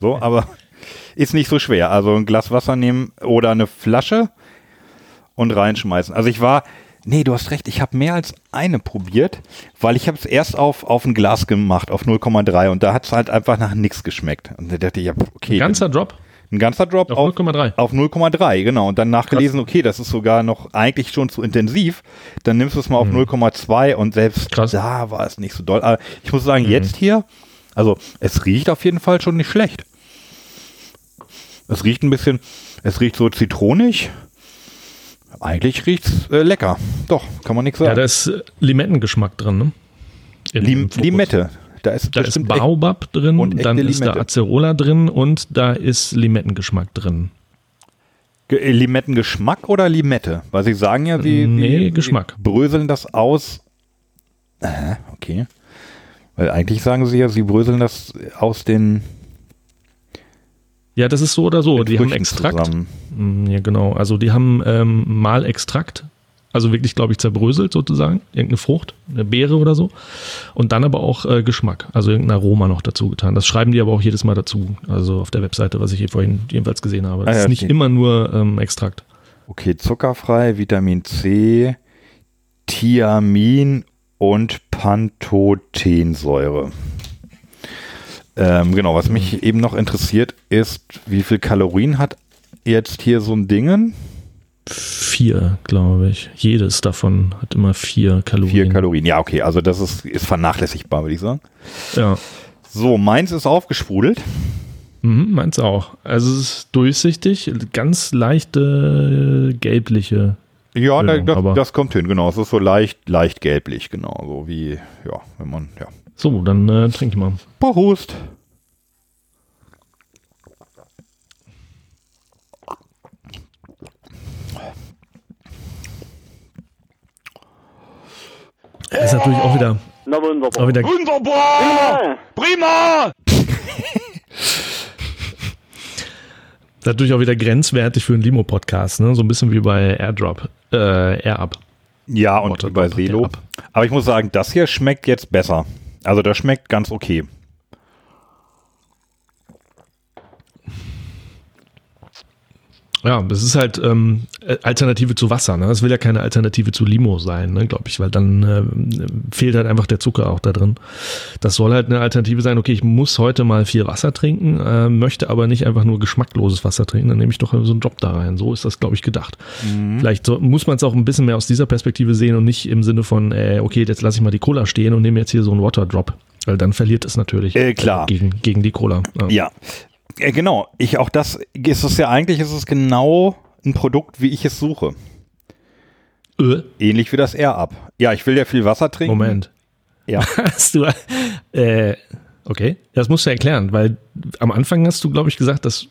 so, aber ist nicht so schwer. Also ein Glas Wasser nehmen oder eine Flasche und reinschmeißen. Also ich war, nee, du hast recht, ich habe mehr als eine probiert, weil ich habe es erst auf, auf ein Glas gemacht, auf 0,3 und da hat es halt einfach nach nichts geschmeckt. Und da dachte ich, ja, okay. ganzer Drop ein ganzer Drop auf auf, 0,3. auf 0,3, genau. Und dann nachgelesen, okay, das ist sogar noch eigentlich schon zu intensiv. Dann nimmst du es mal auf 0,2 und selbst Mhm. Krass. Mhm. da war es nicht so doll. Aber ich muss sagen, jetzt hier, also es riecht auf jeden Fall schon nicht schlecht. Es riecht ein bisschen, es riecht so zitronig. Eigentlich riecht's äh, lecker. Doch, kann man nichts Ja, sagen. da ist äh, Limettengeschmack drin, ne? Lim. Limette. Da ist Da ist bestimmt echt- Baobab drin, dann ist da Limette. Acerola drin und da ist Limettengeschmack drin. Ge- äh, Limettengeschmack oder Limette? Weil sie sagen ja, sie, Nee, sie, Geschmack. sie bröseln das aus. Äh, okay. Weil eigentlich sagen sie ja, sie bröseln das aus den Ja, das ist so oder so. mit Die haben Extrakt. zusammen. Mm, Ja, genau. Also die haben ähm, Malextrakt, also wirklich, glaube ich, zerbröselt sozusagen, irgendeine Frucht, eine Beere oder so. Und dann aber auch äh, Geschmack, also irgendein Aroma noch dazu getan. Das schreiben die aber auch jedes Mal dazu, also auf der Webseite, was ich hier vorhin jedenfalls gesehen habe. Das Ah, ja, ist nicht okay. immer nur ähm, Extrakt. Okay, zuckerfrei, Vitamin C, Thiamin und Pantothensäure. Ähm, genau, was mich eben noch interessiert ist, wie viel Kalorien hat jetzt hier so ein Dingen? Vier, glaube ich. Jedes davon hat immer vier Kalorien. Vier Kalorien. Ja, okay, also das ist, ist vernachlässigbar, würde ich sagen. Ja. So, meins ist aufgesprudelt. Mhm, meins auch. Also es ist durchsichtig, ganz leichte gelbliche. Ja, Ja, das, das kommt hin, genau. Es ist so leicht, leicht gelblich, genau. So wie, ja, wenn man, ja. So, dann äh, trink ich mal. Prost. Das ist natürlich auch wieder, Na wunderbar. auch wieder Wunderbar! Prima! Das ist natürlich auch wieder grenzwertig für einen Limo-Podcast, ne? So ein bisschen wie bei Airdrop, äh, AirUp. Ja, und Water bei Drop, Selo. Aber ich muss sagen, das hier schmeckt jetzt besser. Also das schmeckt ganz okay. Ja, das ist halt ähm, Alternative zu Wasser. Ne? Das will ja keine Alternative zu Limo sein, ne, glaube ich, weil dann äh, fehlt halt einfach der Zucker auch da drin. Das soll halt eine Alternative sein. Okay, ich muss heute mal viel Wasser trinken, äh, möchte aber nicht einfach nur geschmackloses Wasser trinken. Dann nehme ich doch so einen Job da rein. So ist das, glaube ich, gedacht. Mhm. Vielleicht so, muss man es auch ein bisschen mehr aus dieser Perspektive sehen und nicht im Sinne von, äh, okay, jetzt lasse ich mal die Cola stehen und nehme jetzt hier so einen Waterdrop. Weil dann verliert es natürlich äh, klar. gegen, gegen die Cola. Ja. ja. Äh, genau, ich auch das ist es ja eigentlich, ist es genau ein Produkt, wie ich es suche. Äh? Ähnlich wie das Air Up. Ja, ich will ja viel Wasser trinken. Moment. Ja. Hast du, äh, okay, das musst du erklären, weil am Anfang hast du, glaube ich, gesagt, dass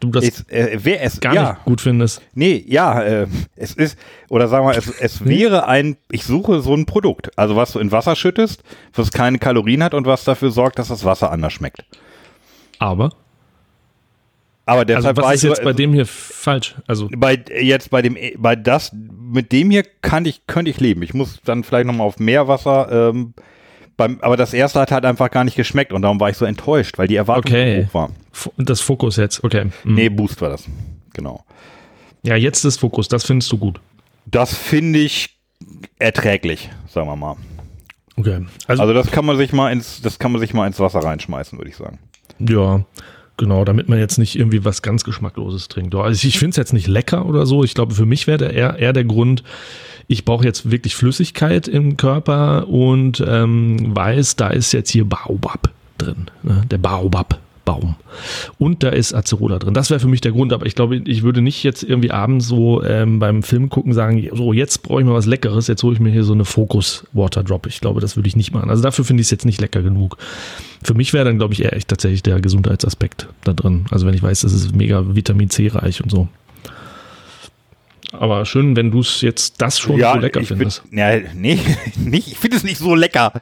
du das es, äh, wer es, gar ja. nicht gut findest. Nee, ja, äh, es ist, oder sagen wir, es, es wäre ein, ich suche so ein Produkt, also was du in Wasser schüttest, was keine Kalorien hat und was dafür sorgt, dass das Wasser anders schmeckt. Aber? Aber deshalb also was war ist ich jetzt bei dem hier falsch? Also bei jetzt bei dem bei das mit dem hier kann ich könnte ich leben. Ich muss dann vielleicht noch mal auf Meerwasser. Ähm, beim, aber das erste hat halt einfach gar nicht geschmeckt und darum war ich so enttäuscht, weil die Erwartung okay. hoch war. Das Fokus jetzt, okay. Mhm. Nee, Boost war das. Genau. Ja, jetzt das Fokus, das findest du gut. Das finde ich erträglich, sagen wir mal. Okay. Also, also das kann man sich mal ins das kann man sich mal ins Wasser reinschmeißen, würde ich sagen. Ja. Genau, damit man jetzt nicht irgendwie was ganz Geschmackloses trinkt. Also ich finde es jetzt nicht lecker oder so. Ich glaube, für mich wäre eher, eher der Grund, ich brauche jetzt wirklich Flüssigkeit im Körper und ähm, weiß, da ist jetzt hier Baobab drin. Ne? Der Baobab. Baum. Und da ist Acerola drin. Das wäre für mich der Grund, aber ich glaube, ich würde nicht jetzt irgendwie abends so ähm, beim Film gucken sagen, so jetzt brauche ich mal was Leckeres, jetzt hole ich mir hier so eine Focus Water Drop. Ich glaube, das würde ich nicht machen. Also dafür finde ich es jetzt nicht lecker genug. Für mich wäre dann, glaube ich, eher echt tatsächlich der Gesundheitsaspekt da drin. Also wenn ich weiß, das ist mega Vitamin C reich und so. Aber schön, wenn du es jetzt das schon ja, so lecker findest. Find, ja, nee, nicht, ich finde es nicht so lecker.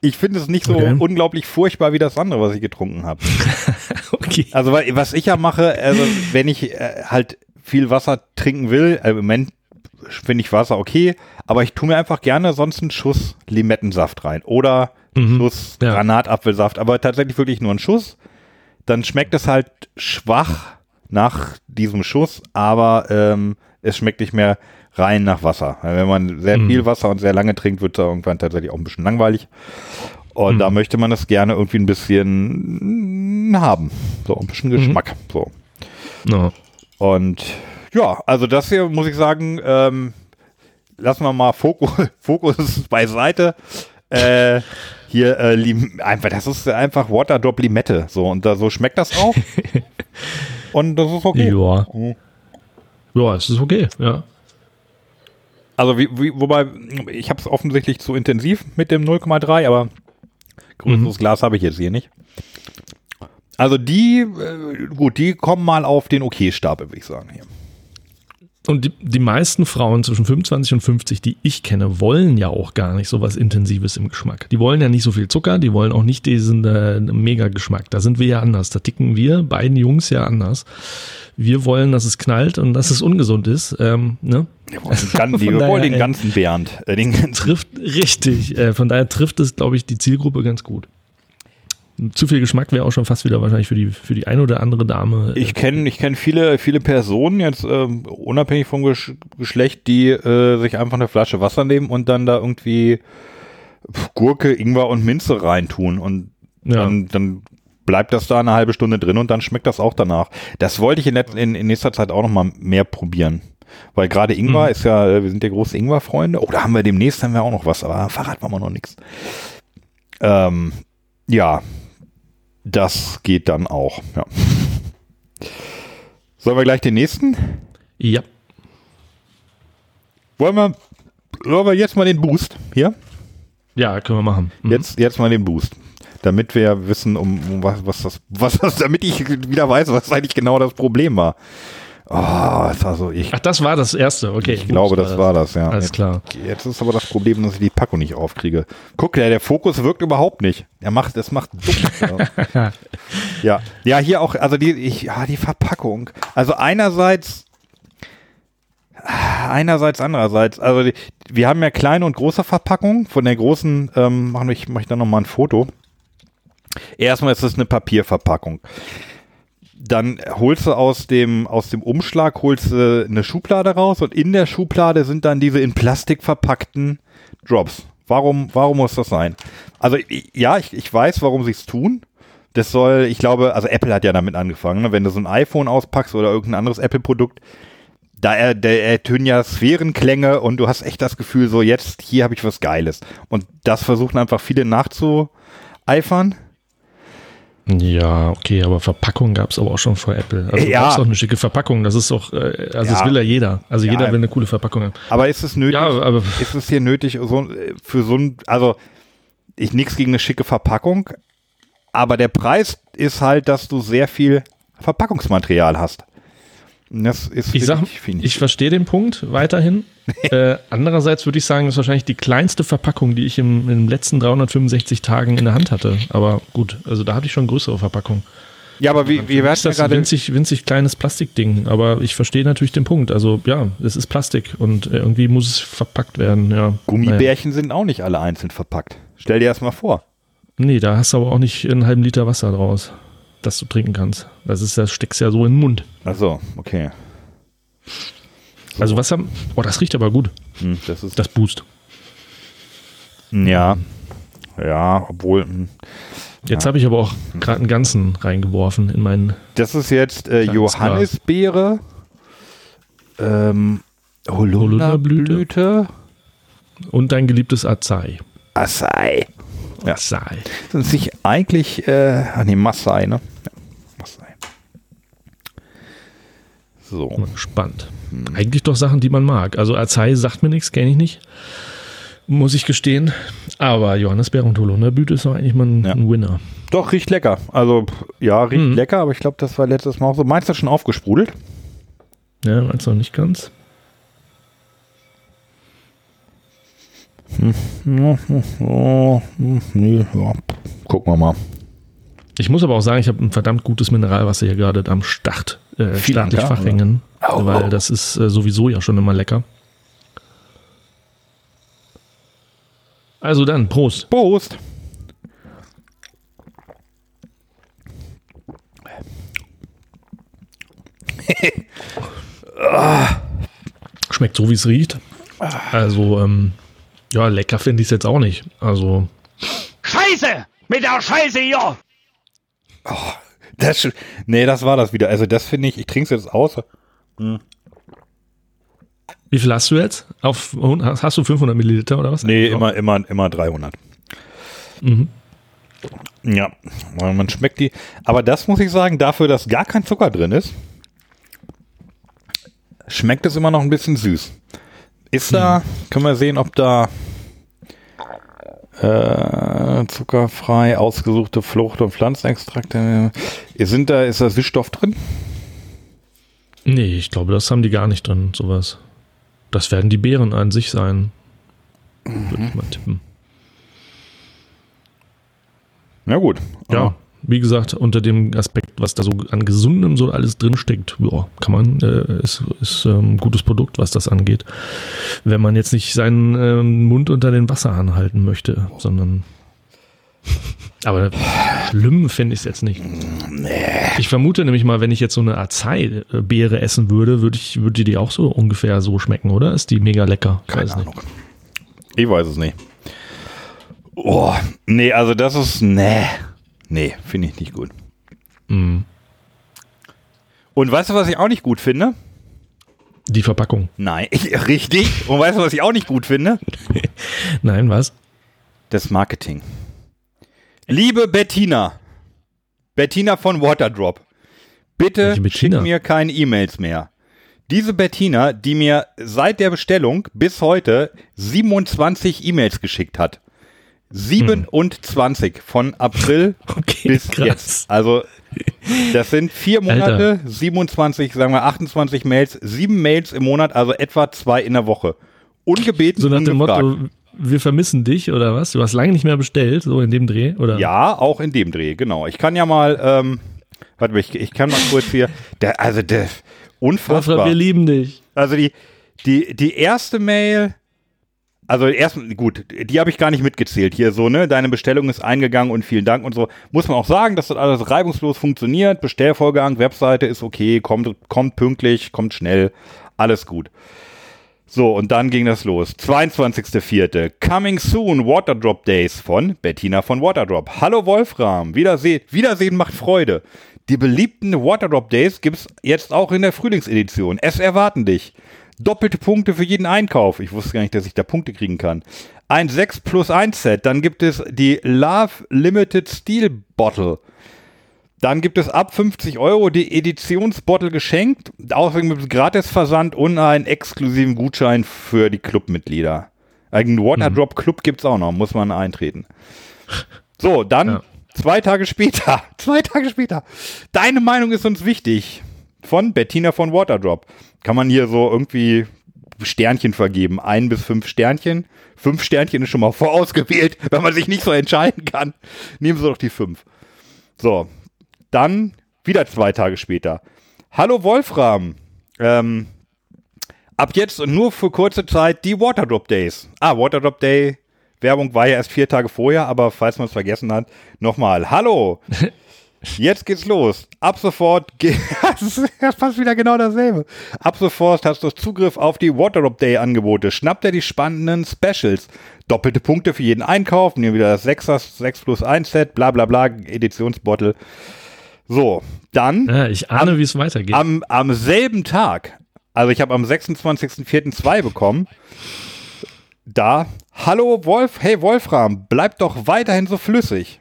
Ich finde es nicht so okay. unglaublich furchtbar wie das andere, was ich getrunken habe. okay. Also was ich ja mache, also wenn ich äh, halt viel Wasser trinken will, äh, im Moment finde ich Wasser okay, aber ich tue mir einfach gerne sonst einen Schuss Limettensaft rein oder mhm. Schuss ja. Granatapfelsaft, aber tatsächlich wirklich nur einen Schuss. Dann schmeckt es halt schwach nach diesem Schuss, aber ähm, es schmeckt nicht mehr rein nach Wasser. Wenn man sehr mhm. viel Wasser und sehr lange trinkt, wird es irgendwann tatsächlich auch ein bisschen langweilig. Und mhm. da möchte man das gerne irgendwie ein bisschen haben. So ein bisschen mhm. Geschmack. Mhm. So. No. Und ja, also das hier muss ich sagen, ähm, lassen wir mal Fokus, Fokus beiseite. Äh, hier, äh, einfach, das ist einfach Waterdrop Limette. So, und da, so schmeckt das auch. und das ist okay. Ja. Ja, es ist okay, ja. Also, wie, wie, wobei, ich habe es offensichtlich zu intensiv mit dem 0,3, aber größeres mhm. Glas habe ich jetzt hier nicht. Also die, äh, gut, die kommen mal auf den Okay-Stapel, würde ich sagen hier. Und die, die meisten Frauen zwischen 25 und 50, die ich kenne, wollen ja auch gar nicht so was Intensives im Geschmack. Die wollen ja nicht so viel Zucker, die wollen auch nicht diesen äh, Mega-Geschmack. Da sind wir ja anders. Da ticken wir beiden Jungs ja anders. Wir wollen, dass es knallt und dass es ungesund ist. Ähm, ne? Wir wollen, den, wir daher, wollen den ganzen Bernd. Äh, den ganzen trifft, richtig. Äh, von daher trifft es, glaube ich, die Zielgruppe ganz gut zu viel Geschmack wäre auch schon fast wieder wahrscheinlich für die, für die eine oder andere Dame. Äh, ich kenne ich kenn viele, viele Personen, jetzt äh, unabhängig vom Gesch Geschlecht, die äh, sich einfach eine Flasche Wasser nehmen und dann da irgendwie Gurke, Ingwer und Minze reintun und ja. dann, dann bleibt das da eine halbe Stunde drin und dann schmeckt das auch danach. Das wollte ich in, in, in nächster Zeit auch noch mal mehr probieren. Weil gerade Ingwer mhm. ist ja, äh, wir sind ja große Ingwer-Freunde. Oh, da haben wir demnächst haben wir auch noch was, aber Fahrrad machen wir noch nichts. Ähm, ja, das geht dann auch, ja. Sollen wir gleich den nächsten? Ja. Wollen wir, wollen wir jetzt mal den Boost hier? Ja, können wir machen. Mhm. Jetzt, jetzt mal den Boost. Damit wir wissen, um, um was, was das, was das, damit ich wieder weiß, was eigentlich genau das Problem war. Oh, also ich. Ach, das war das erste, okay. Ich glaube, das war das, ja. Alles klar. Jetzt ist aber das Problem, dass ich die Packung nicht aufkriege. Guck, der, der Fokus wirkt überhaupt nicht. Er macht, das macht dumm. ja. Ja, hier auch, also die, ich, ja, die Verpackung. Also einerseits, einerseits, andererseits. Also die, wir haben ja kleine und große Verpackungen. Von der großen ähm, mache ich, mach ich dann nochmal ein Foto. Erstmal ist es eine Papierverpackung dann holst du aus dem, aus dem Umschlag, holst du eine Schublade raus und in der Schublade sind dann diese in Plastik verpackten Drops. Warum, warum muss das sein? Also ja, ich, ich weiß, warum sie es tun. Das soll, ich glaube, also Apple hat ja damit angefangen, ne? wenn du so ein iPhone auspackst oder irgendein anderes Apple-Produkt, da er, der ertönen ja Sphärenklänge und du hast echt das Gefühl, so jetzt, hier habe ich was Geiles. Und das versuchen einfach viele nachzueifern. Ja, okay, aber Verpackung gab es aber auch schon vor Apple. Also Ja. du brauchst auch eine schicke Verpackung. Das ist auch, äh, also das Ja. will ja jeder. Also Ja. jeder will eine coole Verpackung haben. Aber ist es nötig? Ja, aber ist es hier nötig, so, für so ein, also ich nichts gegen eine schicke Verpackung, aber der Preis ist halt, dass du sehr viel Verpackungsmaterial hast. Das ist, ich sag, finde finde ich verstehe den Punkt weiterhin. äh, andererseits würde ich sagen, das ist wahrscheinlich die kleinste Verpackung, die ich im, in den letzten 365 Tagen in der Hand hatte. Aber gut, also da hatte ich schon größere Verpackung. ja, aber wie, wie Ist werden ja das ein gerade, winzig, winzig kleines Plastikding, aber ich verstehe natürlich den Punkt. Also ja, es ist Plastik und irgendwie muss es verpackt werden. Ja. Naja. Gummibärchen sind auch nicht alle einzeln verpackt. Stell dir das mal vor. Nee, da hast du aber auch nicht einen halben Liter Wasser draus, das du trinken kannst. Das ist, das steckst ja so in den Mund. Ach so, okay. Also Wasser, oh, das riecht aber gut. Hm, das ist, Das Boost. ja, ja, obwohl, hm. Jetzt habe ich aber auch gerade einen ganzen reingeworfen in meinen. das ist jetzt äh, Johannisbeere, ähm, Holunderblüte. Holunderblüte, Und dein geliebtes Acai. Acai. Ja. Acai. sind sich eigentlich, äh, ah nee, Maasai, ne? Ja, Maasai. So. Gespannt. Eigentlich doch Sachen, die man mag. Also Acai sagt mir nichts, kenne ich nicht. Muss ich gestehen. Aber Johannisbeere und Holunderblüte ist doch eigentlich mal ein, Ja. ein Winner. Doch, riecht lecker. Also, ja, riecht Mhm. lecker, aber ich glaube, das war letztes Mal auch so. Meinst du schon aufgesprudelt? Ja, meinst du noch nicht ganz? Oh, hm, nee, ja. Gucken wir mal. Ich muss aber auch sagen, ich habe ein verdammt gutes Mineralwasser hier gerade am Start. Äh, staatlich Fachhängen. Oh, weil oh. das ist äh, sowieso ja schon immer lecker. Also dann, Prost. Prost. Schmeckt so, wie es riecht. Also, ähm, ja, lecker finde ich es jetzt auch nicht. Also, Scheiße! Mit der Scheiße hier! Das, nee, das war das wieder. Also, das finde ich, ich trinke es jetzt aus. wie viel hast du jetzt? Auf, hast du 500 Milliliter oder was? Nee, immer, immer, immer 300. Mhm. Ja, man schmeckt die. Aber das muss ich sagen, dafür, dass gar kein Zucker drin ist, schmeckt es immer noch ein bisschen süß. Ist da, können wir sehen, ob da äh, zuckerfrei ausgesuchte Frucht- und Pflanzenextrakte, äh, sind da, ist da Süßstoff drin? Nee, ich glaube, das haben die gar nicht drin, sowas. Das werden die Beeren an sich sein. Würde ich mal tippen. Ja gut. Ja, wie gesagt, unter dem Aspekt, was da so an gesundem so alles drin steckt, ja, kann man, äh, ist, ist ähm, ein gutes Produkt, was das angeht. Wenn man jetzt nicht seinen ähm, Mund unter den Wasserhahn halten möchte, sondern. Aber schlimm finde ich es jetzt nicht. Ich vermute nämlich mal, wenn ich jetzt so eine Acai-Beere essen würde, würde ich, würde die auch so ungefähr so schmecken, oder? Ist die mega lecker? Keine Weiß nicht. Ahnung. Ich weiß es nicht. Oh, nee, also das ist, nee, nee, finde ich nicht gut. Mhm. Und weißt du, was ich auch nicht gut finde? Die Verpackung. Nein, richtig. Und weißt du, was ich auch nicht gut finde? Nein, was? Das Marketing. Liebe Bettina, Bettina von Waterdrop, bitte schick mir keine E-Mails mehr. Diese Bettina, die mir seit der Bestellung bis heute 27 E-Mails geschickt hat. 27 von April Okay, bis krass. jetzt. Also das sind vier Monate, 27, sagen wir 28 Mails, sieben Mails im Monat, also etwa zwei in der Woche. Ungebeten, So nach dem ungefragt. Motto, wir vermissen dich oder was? Du hast lange nicht mehr bestellt, so in dem Dreh, oder? Ja, auch in dem Dreh, genau. Ich kann ja mal, ähm, warte mal, ich, ich kann mal kurz hier, der, also der, unfassbar. wir lieben dich. Also die, die, die erste Mail Also erst gut, die habe ich gar nicht mitgezählt hier so, ne? Deine Bestellung ist eingegangen und vielen Dank und so. Muss man auch sagen, dass das alles reibungslos funktioniert. Bestellvorgang, Webseite ist okay, kommt, kommt pünktlich, kommt schnell, alles gut. So, und dann ging das los. 22.04. Coming Soon Waterdrop Days von Bettina von Waterdrop. Hallo Wolfram, Wiedersehen, Wiedersehen macht Freude. Die beliebten Waterdrop Days gibt's jetzt auch in der Frühlingsedition. Es erwarten dich. Doppelte Punkte für jeden Einkauf. Ich wusste gar nicht, dass ich da Punkte kriegen kann. Ein 6 plus 1 Set. Dann gibt es die Love Limited Steel Bottle. Dann gibt es ab 50 Euro die Editionsbottle geschenkt. Außerdem gibt es Gratisversand und einen exklusiven Gutschein für die Clubmitglieder. Einen Waterdrop Club gibt es auch noch, muss man eintreten. So, dann Ja. zwei Tage später. Zwei Tage später. Deine Meinung ist uns wichtig. Von Bettina von Waterdrop. Kann man hier so irgendwie Sternchen vergeben. Ein bis fünf Sternchen. Fünf Sternchen ist schon mal vorausgewählt, wenn man sich nicht so entscheiden kann. Nehmen Sie doch die fünf. So, dann wieder zwei Tage später. Hallo Wolfram. Ähm, ab jetzt und nur für kurze Zeit die Waterdrop Days. Ah, Waterdrop Day. Werbung war ja erst vier Tage vorher, aber falls man es vergessen hat, nochmal. Hallo. Jetzt geht's los. Ab sofort, ge- das ist fast wieder genau dasselbe. Ab sofort hast du Zugriff auf die Waterdrop Day Angebote. Schnapp dir die spannenden Specials. Doppelte Punkte für jeden Einkauf. Nehmen wieder das 6er, 6 plus 1 Set, bla bla bla, Editionsbottle. So, dann Ja, ich ahne, wie es weitergeht. am, am selben Tag, also ich habe am 26.04. zwei bekommen, da, hallo Wolf, hey Wolfram, bleib doch weiterhin so flüssig.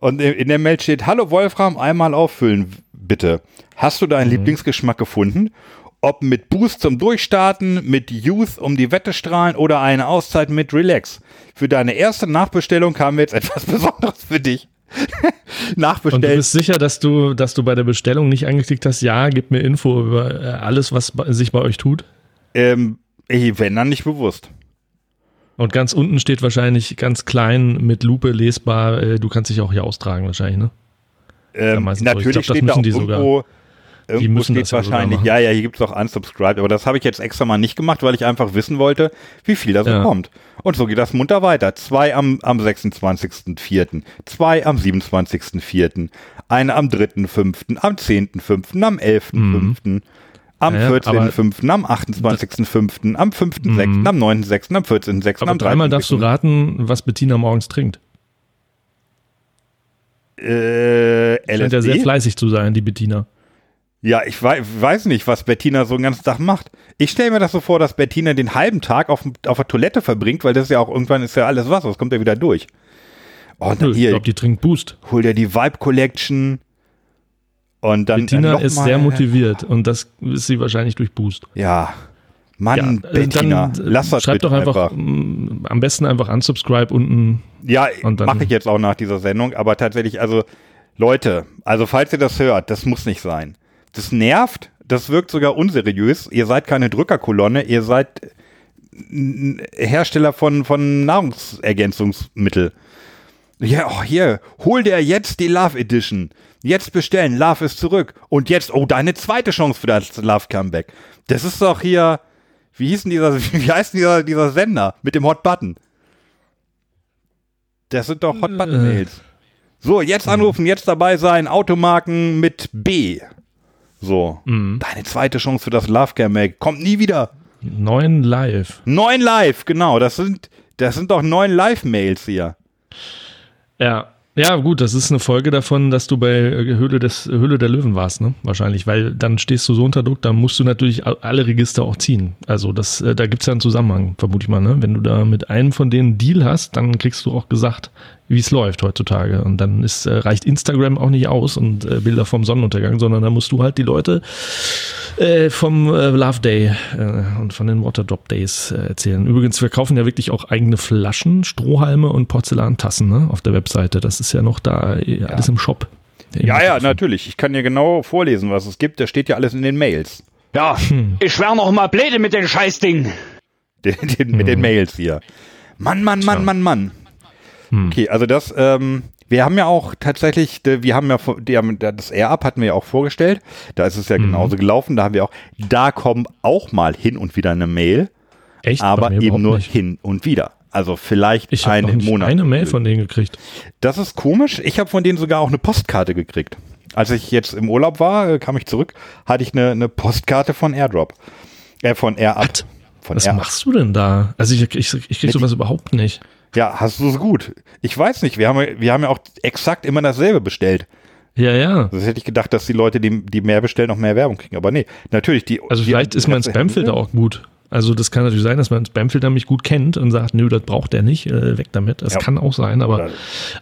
Und in der Mail steht, hallo Wolfram, einmal auffüllen, bitte. Hast du deinen Lieblingsgeschmack gefunden? Ob mit Boost zum Durchstarten, mit Youth um die Wette strahlen oder eine Auszeit mit Relax. Für deine erste Nachbestellung haben wir jetzt etwas Besonderes für dich. Und du bist sicher, dass du, dass du bei der Bestellung nicht angeklickt hast, ja, gib mir Info über äh, alles, was sich bei euch tut? Ähm, wenn dann nicht bewusst. Und ganz unten steht wahrscheinlich ganz klein mit Lupe lesbar, äh, du kannst dich auch hier austragen wahrscheinlich, ne? Ähm. Ich natürlich glaub, steht da auch die sogar. irgendwo, irgendwo müssen steht ja sogar wahrscheinlich, ja, ja, hier gibt es auch unsubscribed, aber das habe ich jetzt extra mal nicht gemacht, weil ich einfach wissen wollte, wie viel da so Ja. kommt. Und so geht das munter weiter. Zwei am, am 26.04., zwei am 27.04., eine am 3.05., am 10.05., am 11.05., am Ja, ja, 14.05., am 28.05., am 5.06., am 9.06., am 14.06., Aber am dreimal darfst du 13.06. raten, was Bettina morgens trinkt. Äh, Scheint ja sehr LSD? fleißig zu sein, die Bettina. Ja, ich wei weiß nicht, was Bettina so den ganzen Tag macht. Ich stelle mir das so vor, dass Bettina den halben Tag auf, auf der Toilette verbringt, weil das ist ja auch irgendwann ist ja alles Wasser, das kommt ja wieder durch. Oh, Ich glaube, die trinkt Boost. hol dir die Vibe Collection und dann Bettina dann noch ist sehr motiviert und das ist sie wahrscheinlich durch Boost. Ja, Mann, äh, Bettina, dann, äh, lass das schreib doch einfach, mm, am besten einfach unsubscribe unten. Ja, Und dann- mache ich jetzt auch nach dieser Sendung, aber tatsächlich, also Leute, also falls ihr das hört, das muss nicht sein. Das nervt, das wirkt sogar unseriös. Ihr seid keine Drückerkolonne, ihr seid Hersteller von, von Nahrungsergänzungsmittel. Ja, oh, hier, hol dir jetzt die Love Edition. Jetzt bestellen, Love ist zurück. Und jetzt, oh, deine zweite Chance für das Love Comeback. Das ist doch hier, wie hieß denn dieser, wie heißt denn dieser, dieser Sender mit dem Hot Button? Das sind doch Hot Button Mails. So, jetzt anrufen, jetzt dabei sein, Automarken mit B. So, deine zweite Chance für das Love Comeback. Kommt nie wieder. Neun live. Neun Live, genau, das sind, das sind doch neun Live-Mails hier. Ja. Ja, gut, das ist eine Folge davon, dass du bei äh, Höhle, des, Höhle der Löwen warst, ne? Wahrscheinlich, weil dann stehst du so unter Druck, dann musst du natürlich alle Register auch ziehen. Also das, äh, da gibt's ja einen Zusammenhang, vermute ich mal, ne? Wenn du da mit einem von denen Deal hast, dann kriegst du auch gesagt, wie es läuft heutzutage. Und dann ist, äh, reicht Instagram auch nicht aus und äh, Bilder vom Sonnenuntergang, sondern da musst du halt die Leute äh, vom äh, Love Day äh, und von den Waterdrop Days äh, erzählen. Übrigens, wir kaufen ja wirklich auch eigene Flaschen, Strohhalme und Porzellantassen ne, auf der Webseite. Das ist ja noch da äh, alles im Shop. Ja, ja, natürlich. Ich kann dir genau vorlesen, was es gibt. Das steht ja alles in den Mails. Ja, ich wär noch mal blöde mit dem Scheißding. Den, den, mit den Mails hier. Mann, Mann, Mann, Mann, Mann. Okay, also das, ähm, wir haben ja auch tatsächlich, de- wir haben ja, vor- die haben, das Air-Up hatten wir ja auch vorgestellt. Da ist es ja genauso gelaufen. Da haben wir auch, da kommt auch mal hin und wieder eine Mail. Echt? Aber eben nur nicht. hin und wieder. Also vielleicht Ich einen noch Monat. eine Mail von denen gekriegt. Das ist komisch. Ich habe von denen sogar auch eine Postkarte gekriegt. Als ich jetzt im Urlaub war, äh, kam ich zurück, hatte ich eine, eine Postkarte von Airdrop. Äh, von AirUp. Was? AirUp. machst du denn da? Also ich, ich, ich krieg sowas überhaupt nicht. Ja, hast du es gut. Ich weiß nicht, wir haben, ja- wir haben ja auch exakt immer dasselbe bestellt. Ja, ja. Das hätte ich gedacht, dass die Leute, die, die mehr bestellen, noch mehr Werbung kriegen. Aber nee, natürlich. Die, Also die vielleicht ist mein Spamfilter auch gut. Also das kann natürlich sein, dass mein Spamfilter mich gut kennt und sagt, nö, das braucht der nicht, äh, weg damit. Das Ja. kann auch sein, aber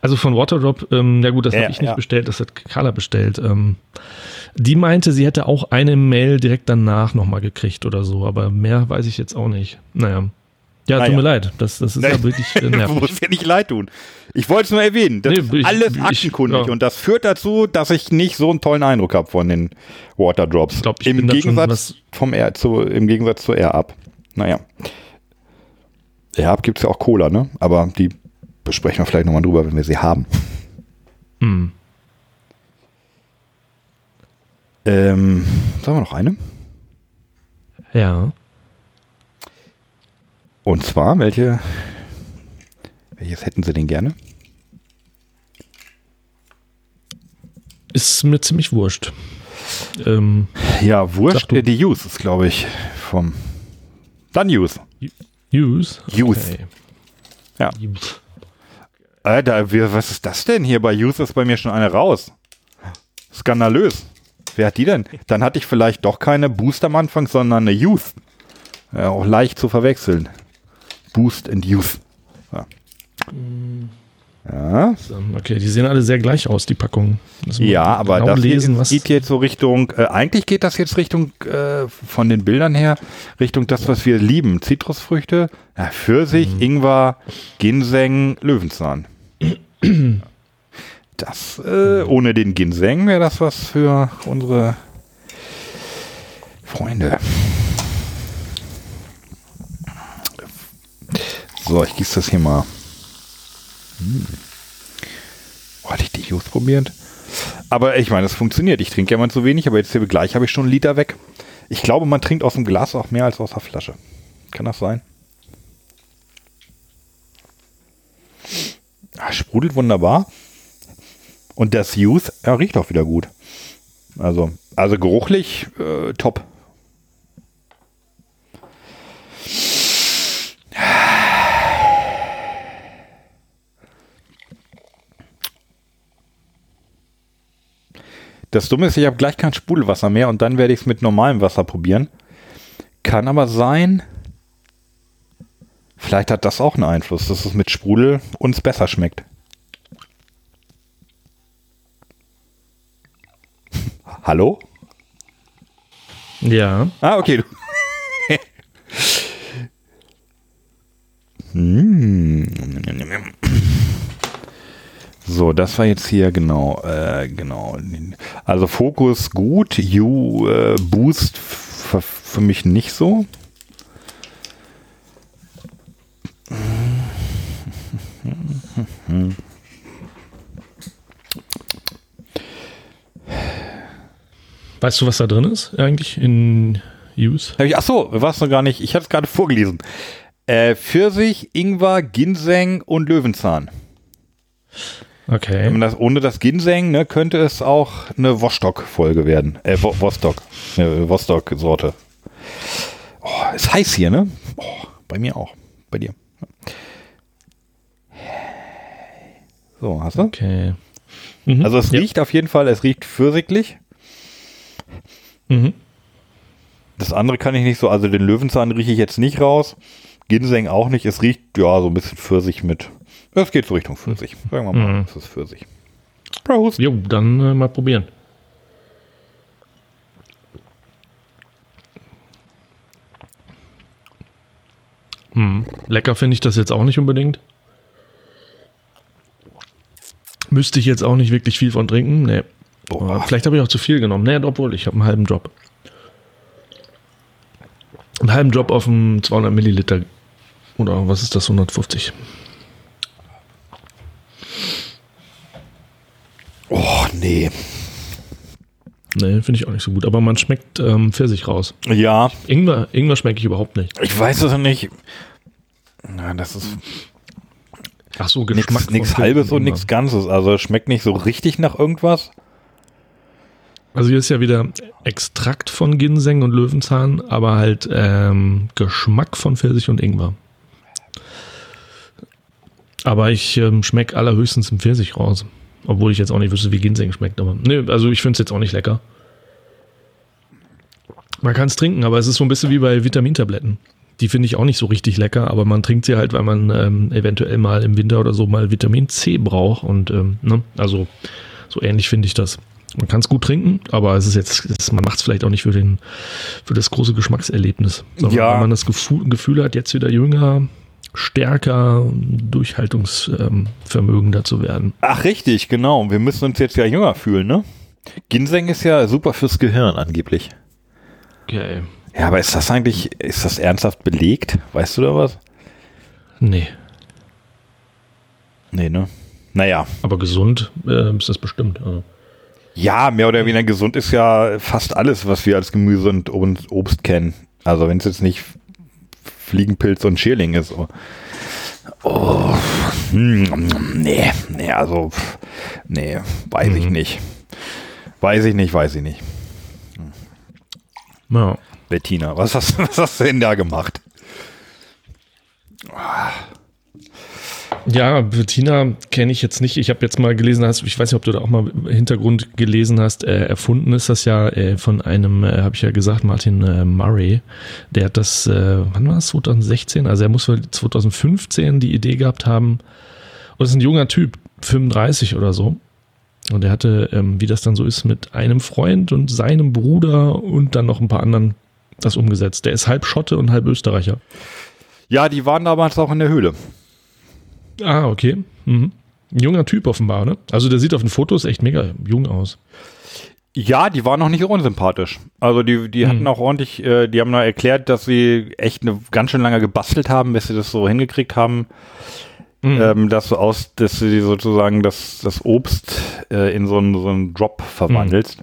also von Waterdrop, ähm, ja gut, das Ja, habe ich nicht ja. bestellt, das hat Carla bestellt. Ähm, die meinte, sie hätte auch eine Mail direkt danach nochmal gekriegt oder so, aber mehr weiß ich jetzt auch nicht. Naja. Ja, tut Naja. mir leid. Das, das ist ja wirklich äh, Du nervig. musst dir nicht leid tun. Ich wollte es nur erwähnen. Das Nee, ist ich- alles ich- aktenkundig ja. und das führt dazu, dass ich nicht so einen tollen Eindruck habe von den Waterdrops. Ich glaub, ich Im Gegensatz vom Air zu, im Gegensatz zu AirUp. Naja. AirUp gibt es ja auch Cola, ne? Aber die besprechen wir vielleicht nochmal drüber, wenn wir sie haben. Hm. Ähm, sagen wir noch eine? Ja. Und zwar, welche, welches hätten Sie denn gerne? Ist mir ziemlich wurscht. Ähm, Ja, Wurscht, äh, die Use ist, glaube ich, vom, dann Use. Use. Use. Okay. Ja. Use. Alter, wir, was ist das denn hier? Bei Use ist bei mir schon eine raus. Skandalös. Wer hat die denn? Dann hatte ich vielleicht doch keine Boost am Anfang, sondern eine Youth. Ja, auch leicht zu verwechseln. Boost and Youth. Ja. Ja, Okay, die sehen alle sehr gleich aus, die Packungen. Ja aber genau das lesen, was. geht jetzt so Richtung, äh, eigentlich geht das jetzt Richtung, äh, von den Bildern her, Richtung das, was wir lieben. Zitrusfrüchte, ja, Pfirsich, Mhm. Ingwer, Ginseng, Löwenzahn. Das, äh, ohne den Ginseng wäre das was für unsere Freunde. So, ich gieße das hier mal. Hm. Oh, hatte ich die Juice probiert? Aber ich meine, es funktioniert. Ich trinke ja mal zu wenig, aber jetzt hier gleich habe ich schon einen Liter weg. Ich glaube, man trinkt aus dem Glas auch mehr als aus der Flasche. Kann das sein? Ah, sprudelt wunderbar. Und das Youth ja, riecht auch wieder gut. Also, also geruchlich äh, top. Das Dumme ist, ich habe gleich kein Sprudelwasser mehr und dann werde ich es mit normalem Wasser probieren. Kann aber sein, vielleicht hat das auch einen Einfluss, dass es mit Sprudel uns besser schmeckt. Hallo? Ja. Ah, okay. Hm. So, das war jetzt hier genau, äh, genau. Also Fokus gut, You äh, Boost für mich nicht so. Weißt du, was da drin ist eigentlich in Use? Ach so, warst du gar nicht. Ich hatte es gerade vorgelesen. Äh, Pfirsich, Ingwer, Ginseng und Löwenzahn. Wenn Okay. man das, ohne das Ginseng, ne, könnte es auch eine Vostok-Folge werden. Äh, Wo- Vostok. Eine Vostok-Sorte. Oh, ist heiß hier, ne? Oh, bei mir auch. Bei dir. So, hast du? Okay. Mhm. Also es ja. riecht auf jeden Fall, es riecht pfirsichlich. Mhm. Das andere kann ich nicht so, also den Löwenzahn rieche ich jetzt nicht raus. Ginseng auch nicht. Es riecht, ja, so ein bisschen Pfirsich mit. Es geht so Richtung Pfirsich. Sagen wir mal, Mhm. es ist Pfirsich. Prost. Jo, dann äh, mal probieren. Hm. Lecker finde ich das jetzt auch nicht unbedingt. Müsste ich jetzt auch nicht wirklich viel von trinken. Nee. Boah. Vielleicht habe ich auch zu viel genommen. Nee, obwohl, ich habe einen halben Drop. Einen halben Drop auf dem 200 Milliliter. Oder was ist das? 150. Oh, nee. Nee, finde ich auch nicht so gut. Aber man schmeckt ähm, Pfirsich raus. Ja, Ingwer, Ingwer schmecke ich überhaupt nicht. ich weiß es nicht. Na, das ist Ach so, nichts Geschmack. von Halbes und nichts Ganzes. Also es schmeckt nicht so richtig nach irgendwas. Also hier ist ja wieder Extrakt von Ginseng und Löwenzahn, aber halt ähm, Geschmack von Pfirsich und Ingwer. Aber ich ähm, schmecke allerhöchstens im Pfirsich raus. Obwohl ich jetzt auch nicht wüsste, wie Ginseng schmeckt. Aber nee, also ich finde es jetzt auch nicht lecker. Man kann es trinken, aber es ist so ein bisschen wie bei Vitamintabletten. Die finde ich auch nicht so richtig lecker, aber man trinkt sie halt, weil man ähm, eventuell mal im Winter oder so mal Vitamin C braucht. Und ähm, ne, also so ähnlich finde ich das. Man kann es gut trinken, aber es ist jetzt, es, man macht es vielleicht auch nicht für, den, für das große Geschmackserlebnis. Sondern Ja. wenn man das Gefühl, Gefühl hat, jetzt wieder jünger, stärker, durchhaltungsvermögender zu werden. Ach richtig, genau. Wir müssen uns jetzt ja jünger fühlen, ne? Ginseng ist ja super fürs Gehirn angeblich. Okay. Ja, aber ist das eigentlich, ist das ernsthaft belegt? Weißt du da was? Nee, Nee, ne? Naja. aber gesund äh, ist das bestimmt. Also. Ja, mehr oder weniger gesund ist ja fast alles, was wir als Gemüse und Ob- Obst kennen. Also wenn es jetzt nicht Fliegenpilz und Schierling ist. Oh, oh hm, nee, nee, also nee, weiß ich Mhm. nicht. Weiß ich nicht, weiß ich nicht. Ja. Bettina, was hast, was hast du denn da gemacht? Ja, Bettina kenne ich jetzt nicht. Ich habe jetzt mal gelesen, hast, ich weiß nicht, ob du da auch mal Hintergrund gelesen hast. Äh, erfunden ist das ja äh, von einem, äh, habe ich ja gesagt, Martin äh, Murray. Der hat das, äh, wann war das? 2016? Also er muss wohl 2015 die Idee gehabt haben. Und das ist ein junger Typ, 35 oder so. Und er hatte, ähm, wie das dann so ist, mit einem Freund und seinem Bruder und dann noch ein paar anderen das umgesetzt. Der ist halb Schotte und halb Österreicher. Ja, die waren damals auch in der Höhle. Ah, okay. Mhm. Ein junger Typ offenbar, ne? Also der sieht auf den Fotos echt mega jung aus. Ja, die waren noch nicht unsympathisch. Also die, die hatten auch ordentlich, äh, die haben da erklärt, dass sie echt eine ganz schön lange gebastelt haben, bis sie das so hingekriegt haben, ähm, dass so aus, dass sie sozusagen das, das Obst äh, in so einen, so einen Drop verwandelst.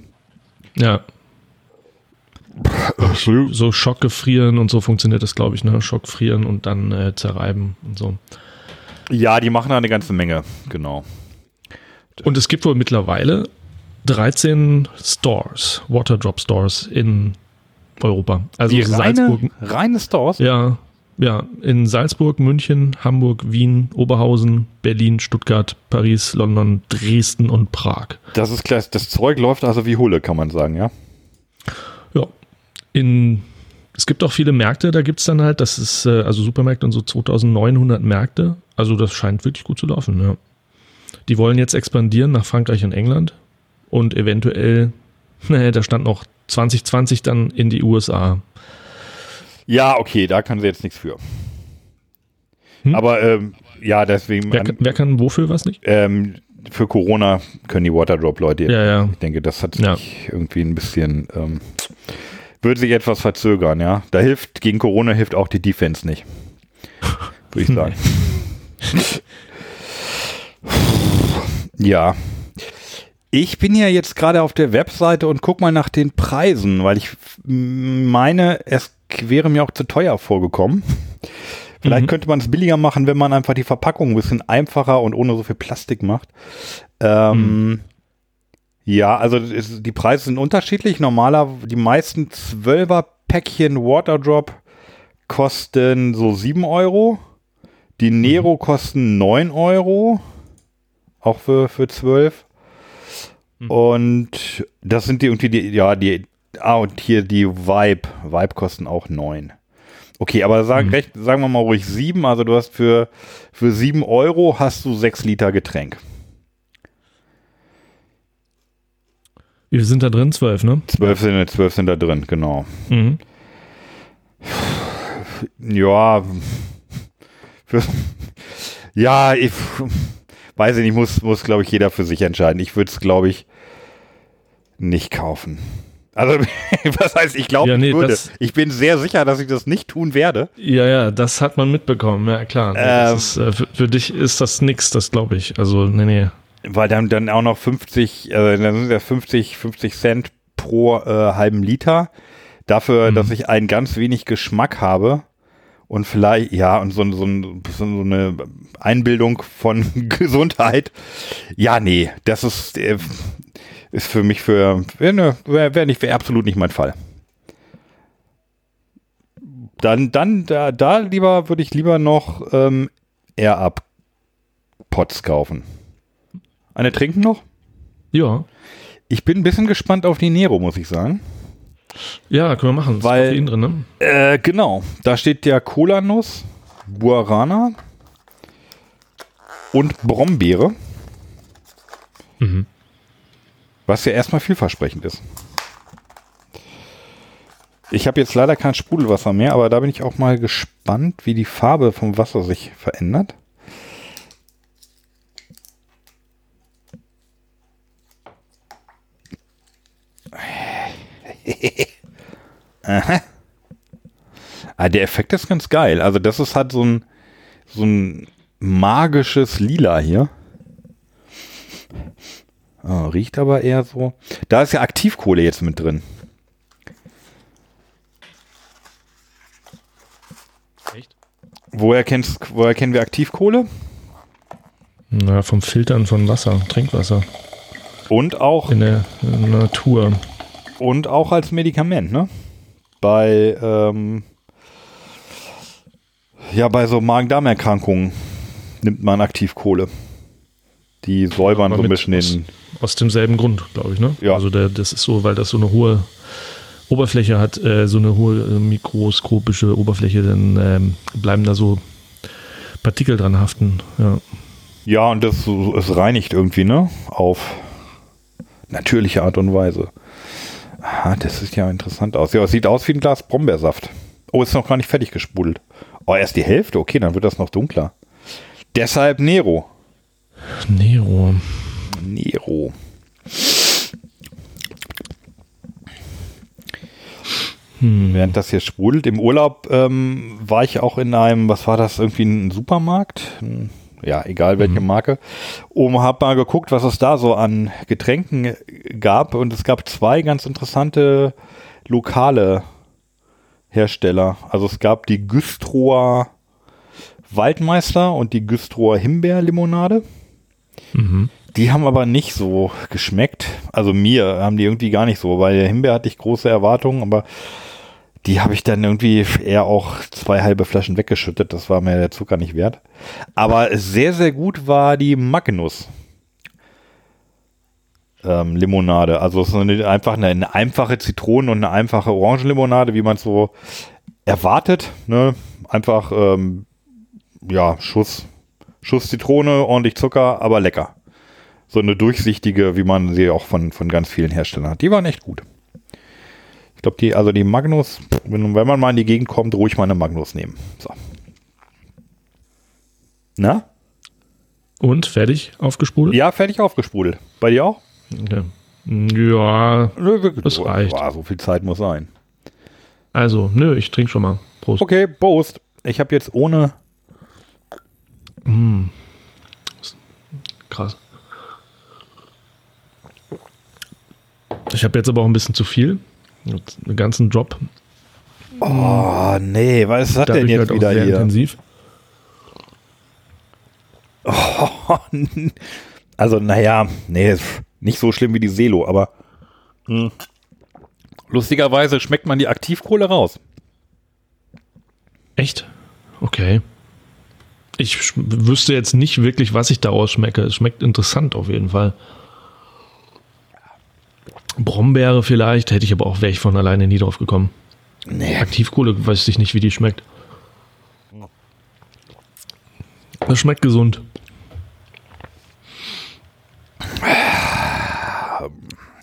Ja. So Schockgefrieren und so funktioniert das, glaube ich, ne? Schockfrieren und dann äh, zerreiben und so. Ja, die machen da eine ganze Menge, genau. Und es gibt wohl mittlerweile 13 Stores, Waterdrop Stores in Europa. Also Die Salzburg, reine, reine Stores? ja, ja, in Salzburg, München, Hamburg, Wien, Oberhausen, Berlin, Stuttgart, Paris, London, Dresden und Prag. Das ist klar, das Zeug läuft also wie Hulle, kann man sagen, ja. Ja. In, es gibt auch viele Märkte, da gibt es dann halt, das ist, äh, also Supermärkte und so 2900 Märkte. Also das scheint wirklich gut zu laufen, ja. Die wollen jetzt expandieren nach Frankreich und England und eventuell, naja, da stand noch 2020 dann in die USA. Ja, okay, da können sie jetzt nichts für. Hm? Aber ähm, ja, deswegen, Wer, kann- wer kann wofür was nicht? ähm, für Corona können die Waterdrop-Leute Ja, ja. Ich denke, das hat Ja. sich irgendwie ein bisschen, ähm, würde sich etwas verzögern, ja. Da hilft, gegen Corona hilft auch die Defense nicht. Würde ich sagen. ja. Ich bin ja jetzt gerade auf der Webseite und guck mal nach den Preisen, weil ich meine, es wäre mir auch zu teuer vorgekommen. Vielleicht Mhm. könnte man es billiger machen, wenn man einfach die Verpackung ein bisschen einfacher und ohne so viel Plastik macht. Ähm, Ja, also die Preise sind unterschiedlich. Normaler, die meisten 12er Päckchen Waterdrop kosten so 7 Euro. Die Nero kosten 9 Euro. Auch für, für 12. Und das sind die irgendwie die, ja, die, ah, und hier die Vibe. Vibe kosten auch 9. Okay, aber sag, recht, sagen wir mal ruhig 7. Also du hast für, für 7 Euro hast du 6 Liter Getränk. Wie viel sind da drin? Zwölf, ne? 12 sind, 12 sind da drin, genau. Mhm. Ja, ja, ich weiß ich nicht, muss, muss glaube ich, jeder für sich entscheiden. Ich würde es, glaube ich, nicht kaufen. Also, was heißt, ich glaube, Ja, nee, ich würde. das- Ich bin sehr sicher, dass ich das nicht tun werde. Ja, ja, das hat man mitbekommen, ja klar. Ähm. ist, äh, für, für dich ist das nix, das glaube ich. Also, nee, nee. Weil dann, dann auch noch 50, äh, dann sind ja 50, 50 Cent pro äh, halben Liter. Dafür, Mhm. dass ich einen ganz wenig Geschmack habe und vielleicht, ja, und so, so, so eine Einbildung von Gesundheit. Ja, nee, das ist, äh, ist für mich für, wäre wär, wär nicht, wäre absolut nicht mein Fall. Dann, dann, da, da lieber, würde ich lieber noch ähm, Air-Up-Pots kaufen. Eine trinken noch? Ja. Ich bin ein bisschen gespannt auf die Nero, muss ich sagen. Ja, können wir machen. Weil- Koffein drin, ne? Äh, genau. Da steht ja Cola-Nuss, Guarana und Brombeere. Mhm. Was ja erstmal vielversprechend ist. Ich habe jetzt leider kein Sprudelwasser mehr, aber da bin ich auch mal gespannt, wie die Farbe vom Wasser sich verändert. Aha. Ah, der Effekt ist ganz geil. Also das ist halt so ein, so ein magisches Lila hier. Ah, riecht aber eher so. Da ist ja Aktivkohle jetzt mit drin. Echt? Woher, kennst, woher kennen wir Aktivkohle? Na, vom Filtern von Wasser, Trinkwasser Und auch, in der Natur. und auch als Medikament, ne? Bei, ähm, ja, bei so Magen-Darm-Erkrankungen nimmt man Aktivkohle. Die säubern Aber so ein bisschen aus- den. Aus demselben Grund, glaube ich, ne? Ja. Also der, das ist so, weil das so eine hohe Oberfläche hat, äh, so eine hohe äh, mikroskopische Oberfläche, dann ähm, bleiben da so Partikel dran haften. Ja. Ja, und das es reinigt irgendwie, ne? Auf natürliche Art und Weise. Aha, das sieht ja interessant aus. Ja, es sieht aus wie ein Glas Brombeersaft. Oh, ist noch gar nicht fertig gesprudelt. Oh, erst die Hälfte? Okay, dann wird das noch dunkler. Deshalb Nero. Nero. Nero. Während das hier sprudelt. Im Urlaub ähm, war ich auch in einem, was war das, irgendwie ein Supermarkt? Hm, Ja, egal welche Marke. Und hab mal geguckt, was es da so an Getränken gab. Und es gab zwei ganz interessante lokale Hersteller. Also es gab die Güstrower Waldmeister und die Güstrower Himbeerlimonade. Mhm. Die haben aber nicht so geschmeckt. Also mir haben die irgendwie gar nicht so. Bei der Himbeer hatte ich große Erwartungen, aber die habe ich dann irgendwie eher auch zwei halbe Flaschen weggeschüttet. Das war mir der Zucker nicht wert. Aber sehr, sehr gut war die Magnus. Ähm, Limonade. Also es ist eine, einfach eine, eine einfache Zitronen- und eine einfache Orangenlimonade, wie man es so erwartet. Ne? Einfach, ähm, ja, Schuss, Schuss Zitrone, ordentlich Zucker, aber lecker so eine durchsichtige, wie man sie auch von, von ganz vielen Herstellern hat. Die waren echt gut. Ich glaube, die, also die Magnus, wenn, wenn man mal in die Gegend kommt, ruhig mal eine Magnus nehmen. So. Na? Und fertig aufgespult? Ja, fertig aufgesprudelt. Bei dir auch? Okay. Ja, Nö. Das reicht. Boah, so viel Zeit muss sein. also, nö, ich trinke schon mal. Prost. Okay, Prost. Ich habe jetzt ohne. Krass. Ich habe jetzt aber auch ein bisschen zu viel. Einen ganzen Drop. Oh, nee, was ist das denn jetzt halt auch wieder sehr hier? intensiv. Also, naja, nee, nicht so schlimm wie die Selo, aber hm. lustigerweise schmeckt man die Aktivkohle raus. Echt? Okay. Ich wüsste jetzt nicht wirklich, was ich daraus schmecke. Es schmeckt interessant auf jeden Fall. Brombeere vielleicht, hätte ich aber auch, wäre ich von alleine nie drauf gekommen. Nee. Aktivkohle weiß ich nicht, wie die schmeckt. Das schmeckt gesund.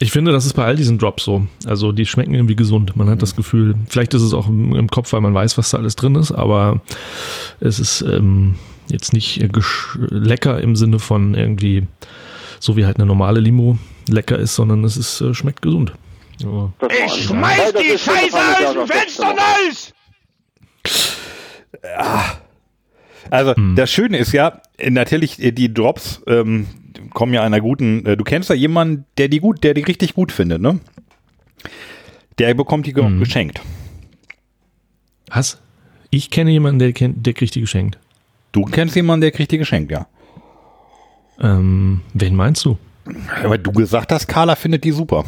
Ich finde, das ist bei all diesen Drops so. Also die schmecken irgendwie gesund. Man hat das Gefühl, vielleicht ist es auch im, Kopf, weil man weiß, was da alles drin ist, aber es ist ähm, jetzt nicht lecker im Sinne von irgendwie so wie halt eine normale Limo lecker ist, sondern es ist, äh, schmeckt gesund. Ja. Ich schmeiß die Scheiße aus dem Fenster raus! Also das Schöne ist ja, äh, natürlich äh, die Drops ähm, kommen ja einer guten, äh, du kennst ja jemanden, der die gut, der die richtig gut findet, ne? Der bekommt die Mhm. geschenkt. Was? Ich kenne jemanden, der, kennt, der kriegt die geschenkt. Du kennst jemanden, der kriegt die geschenkt, ja. Ähm, wen meinst du? Aber du gesagt hast, Carla findet die super.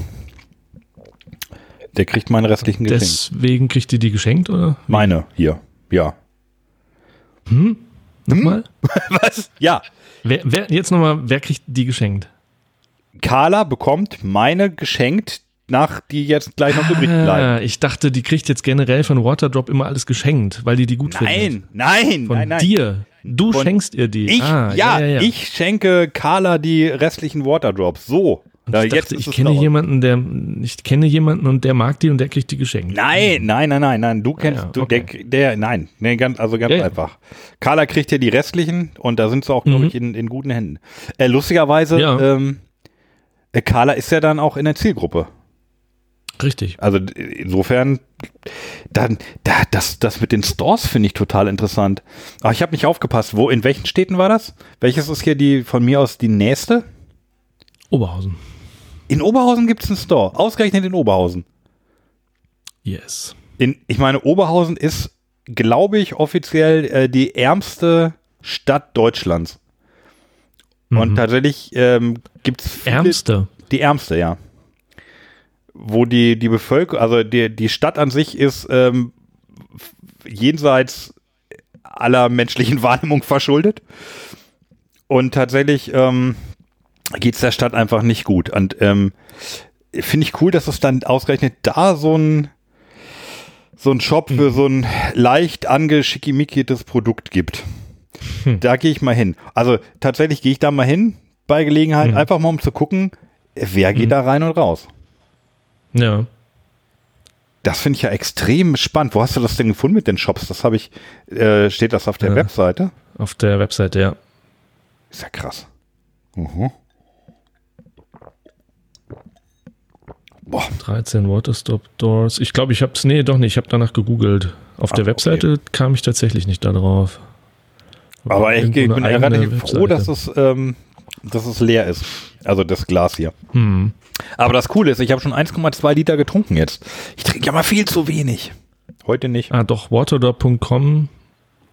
Der kriegt meine restlichen geschenkt. Deswegen kriegt die die geschenkt, oder? Meine, hier. Ja. Nochmal? Was? Ja. Wer, wer, jetzt nochmal, wer kriegt die geschenkt? Carla bekommt meine geschenkt, nach die jetzt gleich noch übrig bleiben. Ah, ich dachte, die kriegt jetzt generell von Waterdrop immer alles geschenkt, weil die die gut findet. Nein, nein, Von nein, nein. dir. Du Von- schenkst ihr die. Ich, ah, ja, ich schenke Carla die restlichen Waterdrops. So. Und ich dachte, ich kenne jemanden, der ich kenne jemanden und der mag die und der kriegt die geschenkt. Nein, nein, nein, nein, nein. Du kennst, ja, du, okay. der, der, nein, nee, ganz, also ganz Ja, ja. einfach. Carla kriegt ja die restlichen und da sind sie auch, glaube Mhm. ich, in, in guten Händen. Äh, lustigerweise, Ja. ähm, äh, Carla ist ja dann auch in der Zielgruppe. Richtig. Also insofern, dann, da, das, das mit den Stores finde ich total interessant. Aber ich habe nicht aufgepasst. Wo, in welchen Städten war das? Welches ist hier die von mir aus die nächste? Oberhausen. In Oberhausen gibt es einen Store. Ausgerechnet in Oberhausen. Yes. In, ich meine, Oberhausen ist, glaube ich, offiziell äh, die ärmste Stadt Deutschlands. Und Mhm. tatsächlich ähm, gibt es Ärmste. Die ärmste, ja. Wo die, die Bevölkerung, also die, die Stadt an sich ist ähm, jenseits aller menschlichen Wahrnehmung verschuldet. Und tatsächlich ähm, geht es der Stadt einfach nicht gut. Und ähm, finde ich cool, dass es dann ausgerechnet da so ein so ein Shop für so ein leicht angeschickimickites Produkt gibt. Da gehe ich mal hin. Also tatsächlich gehe ich da mal hin bei Gelegenheit, Mhm. einfach mal um zu gucken, wer geht da rein und raus. Ja. Das finde ich ja extrem spannend. Wo hast du das denn gefunden mit den Shops? Das habe ich, äh, steht das auf der Ja. Webseite? Auf der Webseite, ja. Ist ja krass. Mhm. Boah, 13 Waterstop Doors. Ich glaube, ich habe es, nee, doch nicht. Ich habe danach gegoogelt. Auf der Ach, Webseite kam ich tatsächlich nicht da drauf. aber ich, ich bin relativ froh, dass es, ähm, dass es leer ist. Also das Glas hier. Hm. Aber das Coole ist, ich habe schon 1,2 Liter getrunken jetzt. Ich trinke ja mal viel zu wenig. Heute nicht. Ah, doch, waterdrop.com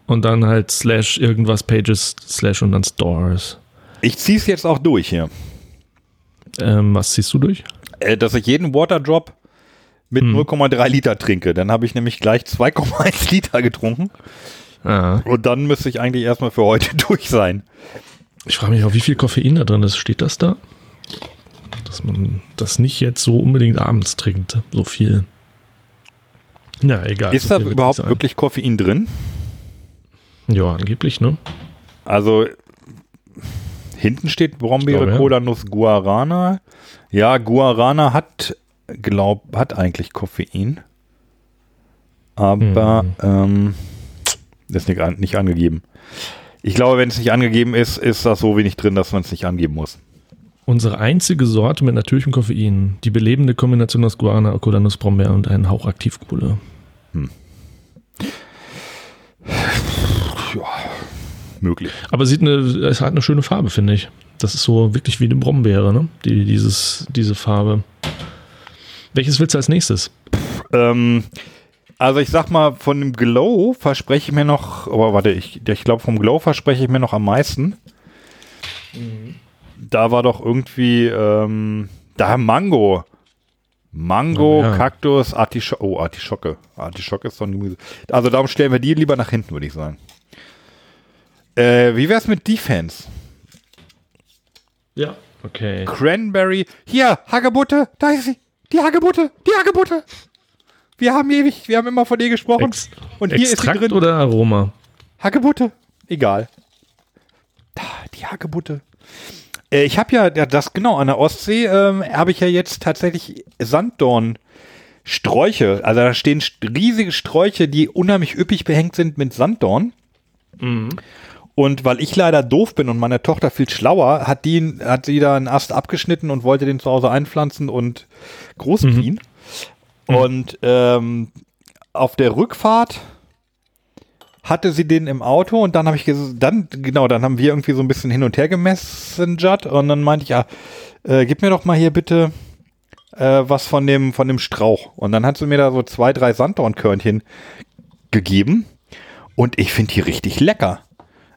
und dann halt slash irgendwas Pages slash und dann Stores. Ich ziehe es jetzt auch durch hier. Ähm, was ziehst du durch? Äh, dass ich jeden Waterdrop mit Hm. 0,3 Liter trinke. Dann habe ich nämlich gleich 2,1 Liter getrunken. Ah, Und dann müsste ich eigentlich erstmal für heute durch sein. Ich frage mich auch, wie viel Koffein da drin ist. Steht das da? Dass man das nicht jetzt so unbedingt abends trinkt, so viel. Ja, egal. Ist So da überhaupt sein. wirklich Koffein drin? Ja, angeblich, ne? Also hinten steht Brombeere, glaube, ja. Cola, Nuss, Guarana. Ja, Guarana hat, glaub, hat eigentlich Koffein. Aber Hm. ähm, ist nicht, nicht angegeben. Ich glaube, wenn es nicht angegeben ist, ist das so wenig drin, dass man es nicht angeben muss. Unsere einzige Sorte mit natürlichem Koffein. Die belebende Kombination aus Guarana, Cola-Nuss, Brombeer und einen Hauch Aktivkohle. Möglich. Aber sieht eine, es hat eine schöne Farbe, finde ich. Das ist so wirklich wie eine Brombeere, ne? Die, dieses, diese Farbe. Welches willst du als nächstes? Ähm, also ich sag mal, von dem Glow verspreche ich mir noch, aber warte, ich, ich glaube, vom Glow verspreche ich mir noch am meisten. Da war doch irgendwie, ähm, da Mango. Mango, Oh, ja. Kaktus, Artischocke. Oh, Artischocke. Artischocke ist doch ein Gemüse. Also darum stellen wir die lieber nach hinten, würde ich sagen. Äh, wie wär's mit Defense? Ja. Okay. Cranberry. Hier, Hagebutte, da ist sie. Die Hagebutte, die Hagebutte. Wir haben ewig, wir haben immer von ihr gesprochen. Ex Und hier ist sie Extrakt drin. oder Aroma? Hagebutte. Egal. Die Hagebutte. Äh, ich habe ja, das genau, an der Ostsee ähm, habe ich ja jetzt tatsächlich Sanddorn-Sträuche. Also da stehen st- riesige Sträuche, die unheimlich üppig behängt sind mit Sanddorn. Und weil ich leider doof bin und meine Tochter viel schlauer, hat die, hat sie da einen Ast abgeschnitten und wollte den zu Hause einpflanzen und großziehen. Und ähm, auf der Rückfahrt hatte sie den im Auto und dann habe ich dann genau, dann haben wir irgendwie so ein bisschen hin und her gemessengert und dann meinte ich, ja, äh, gib mir doch mal hier bitte äh, was von dem, von dem Strauch. Und dann hat sie mir da so zwei, drei Sanddornkörnchen gegeben. Und ich finde die richtig lecker.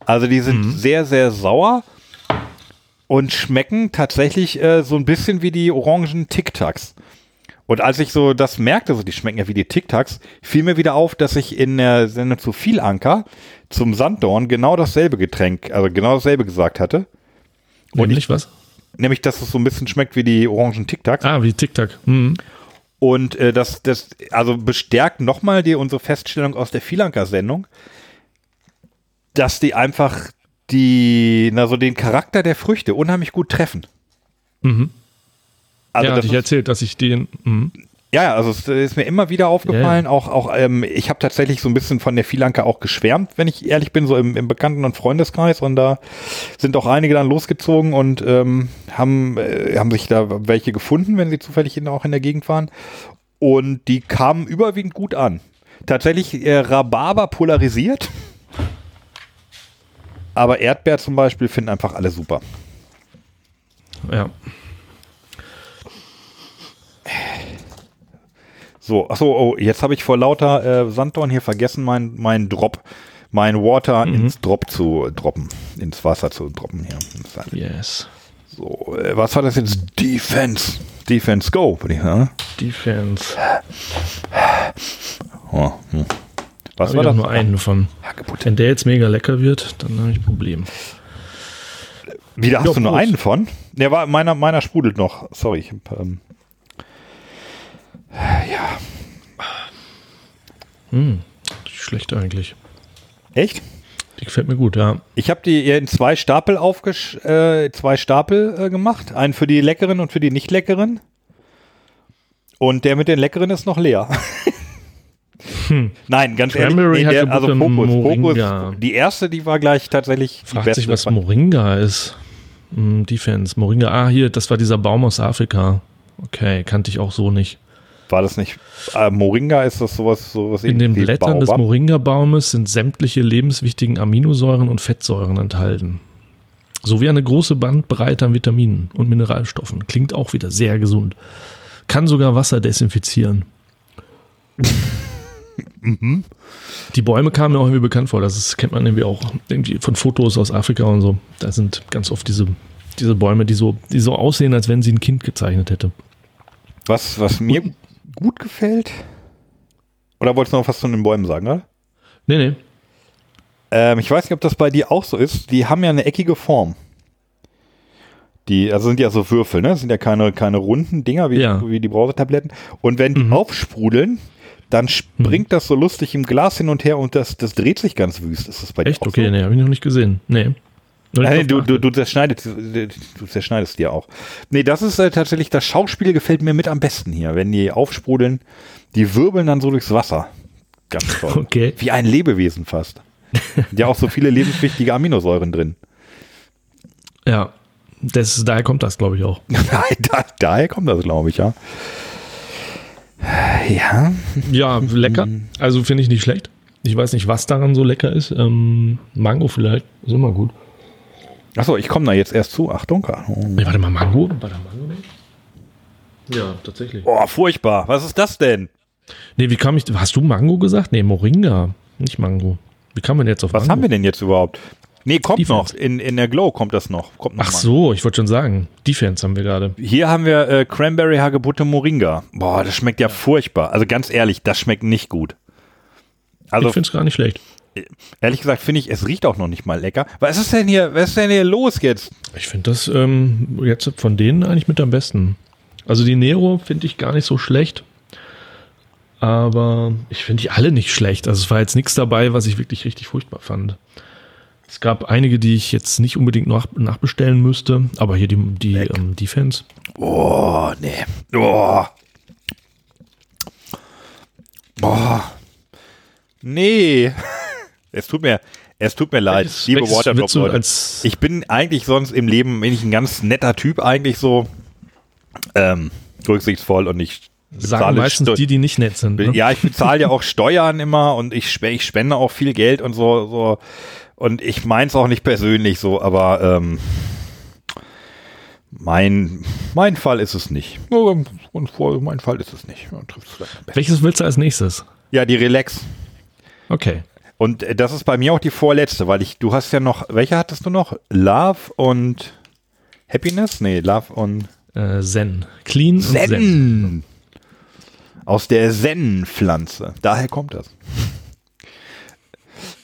Also die sind Mhm. sehr, sehr sauer und schmecken tatsächlich äh, so ein bisschen wie die orangen Tic Tacs. Und als ich so das merkte, so die schmecken ja wie die Tic Tacs, fiel mir wieder auf, dass ich in der Sendung zu viel Anker zum Sanddorn genau dasselbe Getränk, also genau dasselbe gesagt hatte. Und Nämlich was? Nämlich, dass es so ein bisschen schmeckt wie die orangen Tic Tacs. Ah, wie TikTok. Mhm. Und äh, das, das, also bestärkt nochmal die unsere Feststellung aus der Vielanker-Sendung, dass die einfach die, na so den Charakter der Früchte unheimlich gut treffen. Mhm. Also ja, hatte ich erzählt, dass ich den. Mhm. ja, also es ist mir immer wieder aufgefallen, auch, auch ähm, ich habe tatsächlich so ein bisschen von der Vielanker auch geschwärmt, wenn ich ehrlich bin, so im, im Bekannten- und Freundeskreis und da sind auch einige dann losgezogen und ähm, haben, äh, haben sich da welche gefunden, wenn sie zufällig in, auch in der Gegend waren und die kamen überwiegend gut an. Tatsächlich äh, Rhabarber polarisiert, aber Erdbeer zum Beispiel finden einfach alle super. Ja. So, achso, oh, jetzt habe ich vor lauter äh, Sanddorn hier vergessen, meinen mein Drop, mein Water ins Drop zu droppen, ins Wasser zu droppen hier. Yes. So, äh, was war das jetzt? Defense. Defense Go, würde ich sagen. Defense. Oh, hm. Was Hab war ich das? nur einen von. Hagebutte. Wenn der jetzt mega lecker wird, dann habe ich ein Problem. Wieder hast Ja, du nur Prost. einen von? Der war meiner, meiner sprudelt noch. Sorry. Ich, ähm, ja, Schlecht eigentlich. echt? Die gefällt mir gut, ja. Ich habe die in zwei Stapel aufgesch äh, zwei Stapel äh, gemacht. Einen für die leckeren und für die nicht leckeren. Und der mit den leckeren ist noch leer. Nein, ganz ehrlich. Hm. Cranberry der, also Fokus, Fokus. Die erste, die war gleich tatsächlich die Fragt beste. sich, was Moringa ist. Hm, Defense. Moringa. Ah, hier, das war dieser Baum aus Afrika. Okay, kannte ich auch so nicht. War das nicht? Äh, Moringa ist das sowas, sowas In den Blättern des Baobab? Moringa-Baumes sind sämtliche lebenswichtigen Aminosäuren und Fettsäuren enthalten. Sowie eine große Bandbreite an Vitaminen und Mineralstoffen. Klingt auch wieder sehr gesund. Kann sogar Wasser desinfizieren. Mhm. Die Bäume kamen mir auch irgendwie bekannt vor. Das ist, kennt man irgendwie auch irgendwie von Fotos aus Afrika und so. Da sind ganz oft diese, diese Bäume, die so, die so aussehen, als wenn sie ein Kind gezeichnet hätte. Was, was mir gut gefällt? Oder wolltest du noch was zu den Bäumen sagen, oder? Nee, nee. Ähm, ich weiß nicht, ob das bei dir auch so ist. Die haben ja eine eckige Form. Die, also sind ja so Würfel, ne? Das sind ja keine, keine runden Dinger wie, Ja. wie die Brausetabletten. Und wenn die Mhm. aufsprudeln, dann springt das so lustig im Glas hin und her und das, das dreht sich ganz wüst. Ist das bei Echt? dir auch Okay, so? nee, habe ich noch nicht gesehen. Nee. Nein, du, du, du, zerschneidest, du zerschneidest dir auch. Nee, das ist äh, tatsächlich, das Schauspiel gefällt mir mit am besten hier. Wenn die aufsprudeln, die wirbeln dann so durchs Wasser. Ganz toll. Okay. Wie ein Lebewesen fast. ja, auch so viele lebenswichtige Aminosäuren drin. Ja, das, daher kommt das, glaube ich, auch. da, daher kommt das, glaube ich, ja. Ja. Ja, lecker. Also finde ich nicht schlecht. Ich weiß nicht, was daran so lecker ist. Ähm, Mango vielleicht, ist immer gut. Achso, ich komme da jetzt erst zu. Achtung. Nee, warte mal, Mango? War da Mango nicht? Ja, tatsächlich. Oh, furchtbar. Was ist das denn? Nee, wie kam ich, hast du Mango gesagt? Nee, Moringa, nicht Mango. Wie kam man jetzt auf Was Mango? haben wir denn jetzt überhaupt? Nee, kommt Defense. noch. In, in der Glow kommt das noch. Kommt noch Ach mal. so, ich wollte schon sagen. Defense haben wir gerade. Hier haben wir äh, Cranberry Hagebutte Moringa. Boah, das schmeckt ja furchtbar. Also ganz ehrlich, das schmeckt nicht gut. Also ich finde es gar nicht schlecht. Ehrlich gesagt finde ich, es riecht auch noch nicht mal lecker. Was ist denn hier, was ist denn hier los jetzt? Ich finde das ähm, jetzt von denen eigentlich mit am besten. Also die Nero finde ich gar nicht so schlecht. Aber ich finde die alle nicht schlecht. Also es war jetzt nichts dabei, was ich wirklich richtig furchtbar fand. Es gab einige, die ich jetzt nicht unbedingt nach, nachbestellen müsste, aber hier die, die ähm, Defense. Oh, nee. Oh. Oh. Nee. Es tut mir, es tut mir leid, Welches- liebe welches Waterdrop willst du Leute. als- Ich bin eigentlich sonst im Leben, bin ich ein ganz netter Typ eigentlich so, ähm, rücksichtsvoll und ich Sagen meistens Steu- die, die nicht nett sind. Ne? Ja, ich bezahle ja auch Steuern immer und ich, ich spende auch viel Geld und so, so. Und ich meins auch nicht persönlich so, aber ähm, mein, mein Fall ist es nicht. Nur Und vor mein Fall ist es nicht. Es. Welches willst du als nächstes? Ja, die Relax. Okay. Und äh, das ist bei mir auch die vorletzte, weil ich, du hast ja noch, welche hattest du noch? Love und Happiness? Nee, Love und Äh, Zen. Clean Zen. Zen. Aus der Zen-Pflanze. Daher kommt das.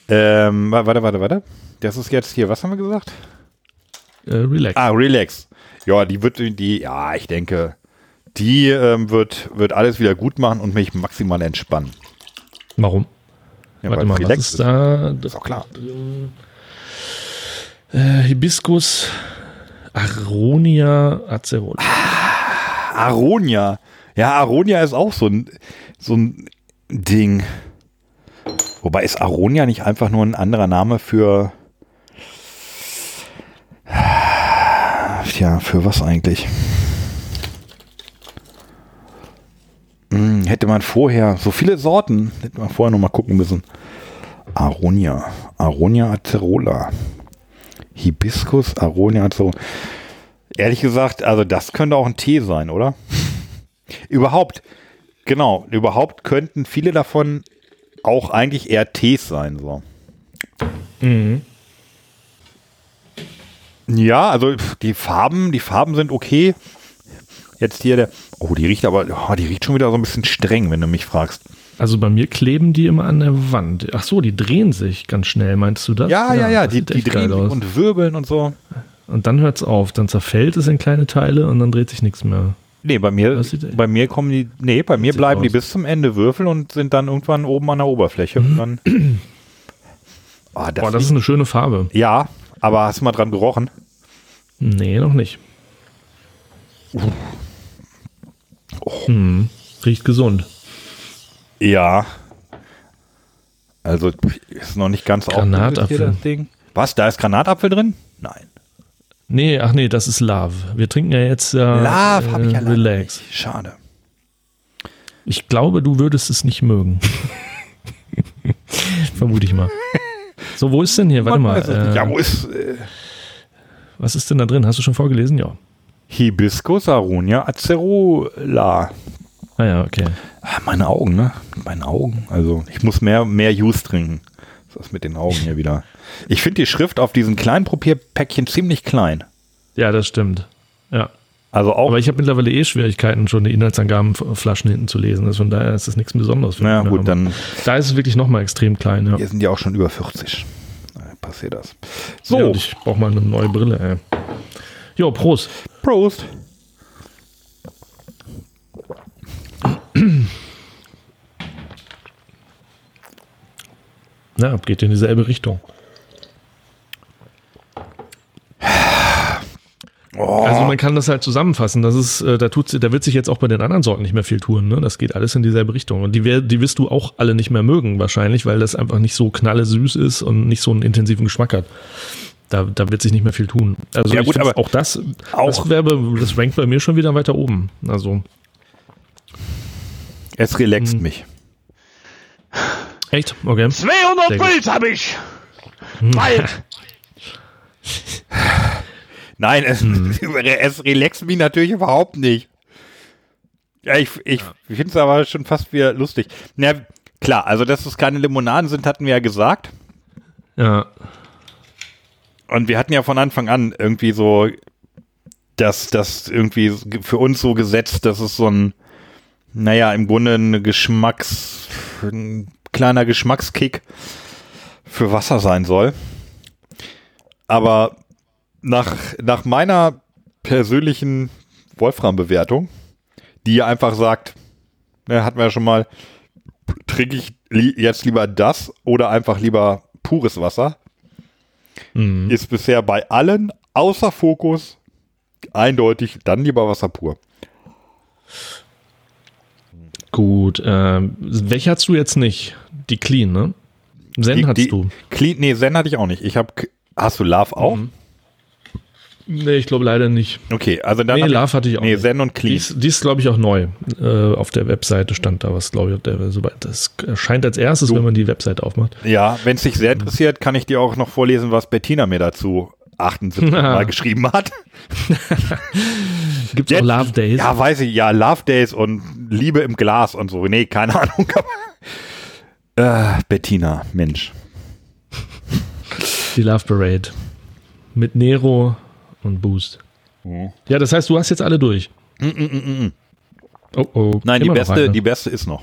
ähm, wa- warte, warte, warte. Das ist jetzt hier, was haben wir gesagt? Äh, relax. Ah, Relax. Ja, die wird, die, ja, ich denke, die ähm, wird, wird alles wieder gut machen und mich maximal entspannen. Warum? Ja, Warte mal, was relaxed ist da? Ist auch klar. Äh, Hibiscus Aronia acerola. Aronia. Ja, Aronia ist auch so ein, so ein Ding. Wobei ist Aronia nicht einfach nur ein anderer Name für. Tja, für was eigentlich? Hm, hätte man vorher, so viele Sorten, hätte man vorher noch mal gucken müssen. Aronia. Aronia acerola. Hibiscus, Aronia acerola. Ehrlich gesagt, also das könnte auch ein Tee sein, oder? Überhaupt, genau, überhaupt könnten viele davon auch eigentlich eher Tees sein, so. Ja, also die Farben, die Farben sind okay. Jetzt hier der, oh, die riecht aber, oh, die riecht schon wieder so ein bisschen streng, wenn du mich fragst. Also bei mir kleben die immer an der Wand. Ach so, die drehen sich ganz schnell, meinst du das? Ja, ja, ja, das die, die drehen sich und wirbeln und so. Und dann hört's auf, dann zerfällt es in kleine Teile und dann dreht sich nichts mehr. Nee, bei mir, bei mir kommen die, nee, bei mir bleiben die bis zum Ende Würfel und sind dann irgendwann oben an der Oberfläche. Und dann, Ah, das Boah, das ist eine schöne Farbe. ja, aber hast du mal dran gerochen? Nee, noch nicht. Hm, riecht gesund. Ja. Also ist noch nicht ganz Granatapfel. aufgelöst hier, das Ding. Was? Da ist Granatapfel drin? Nein. Nee, ach nee, das ist Love. Wir trinken ja jetzt äh, Love habe ich ja leider Relax. nicht. Schade. Ich glaube, du würdest es nicht mögen. Vermute ich mal. So, wo ist denn hier? Warte Man mal. Äh, ja, wo ist äh, was ist denn da drin? Hast du schon vorgelesen? Ja. Hibiscus aronia acerola? Ah ja, okay. Ah, meine Augen, ne? Meine Augen. Also ich muss mehr, mehr Juice trinken. Was ist mit den Augen hier wieder? Ich finde die Schrift auf diesen kleinen Probierpäckchen ziemlich klein. Ja, das stimmt. Ja. Also auch. Aber ich habe mittlerweile eh Schwierigkeiten, schon die Inhaltsangaben auf Flaschen hinten zu lesen. Also von daher ist das nichts Besonderes. für na mich. gut, dann Da ist es wirklich nochmal extrem klein. Ja. hier sind die auch schon über 40. Da passiert das. Ja, So, und ich brauche mal eine neue Brille. Ey. Jo, Prost. Prost. Ja, geht in dieselbe Richtung. Also man kann das halt zusammenfassen. Das ist, äh, da tut, da wird sich jetzt auch bei den anderen Sorten nicht mehr viel tun. Ne? Das geht alles in dieselbe Richtung. Und die, wer- die wirst du auch alle nicht mehr mögen wahrscheinlich, weil das einfach nicht so knalle süß ist und nicht so einen intensiven Geschmack hat. Da, da wird sich nicht mehr viel tun. Also Ja, ich gut, aber auch das, auch- das, wäre, das rankt bei mir schon wieder weiter oben. Also Es relaxt mich. echt, okay. 200 Sehr gut. Puls habe ich. Bald. Nein, es, Hm. es relaxt mich natürlich überhaupt nicht. Ja, ich ich finde es aber schon fast wieder lustig. Na, klar, also dass es keine Limonaden sind, hatten wir ja gesagt. Ja, Und wir hatten ja von Anfang an irgendwie so, dass das irgendwie für uns so gesetzt, dass es so ein, naja, im Grunde ein Geschmacks, ein kleiner Geschmackskick für Wasser sein soll. Aber nach, nach meiner persönlichen Wolfram-Bewertung, die einfach sagt, ne, hatten wir ja schon mal, trinke ich li jetzt lieber das oder einfach lieber pures Wasser, Mhm. ist bisher bei allen außer Fokus eindeutig dann lieber Wasser pur. gut. Ähm, welche hast du jetzt nicht? Die Clean, ne? Zen Die- hattest die, du. Clean, nee, Zen hatte ich auch nicht. Ich habe, hast du Love auch? Mhm. Nee, ich glaube leider nicht. Okay, also dann Nee, Love hatte ich auch Nee, nicht. Zen und Clean. ist, die ist glaube ich, auch neu. Äh, auf der Webseite stand da was, glaube ich. Der, soweit- das erscheint als erstes, Du- wenn man die Webseite aufmacht. Ja, wenn es dich sehr interessiert, kann ich dir auch noch vorlesen, was Bettina mir dazu 78 Mal geschrieben hat. Gibt es auch Love Days? Ja, weiß ich, ja, Love Days und Liebe im Glas und so. Nee, keine Ahnung. Äh, Bettina, Mensch. Die Love Parade. Mit Nero und Boost. Mhm. Ja, das heißt, du hast jetzt alle durch. Oh, oh. Nein, die Immer beste, die beste ist noch.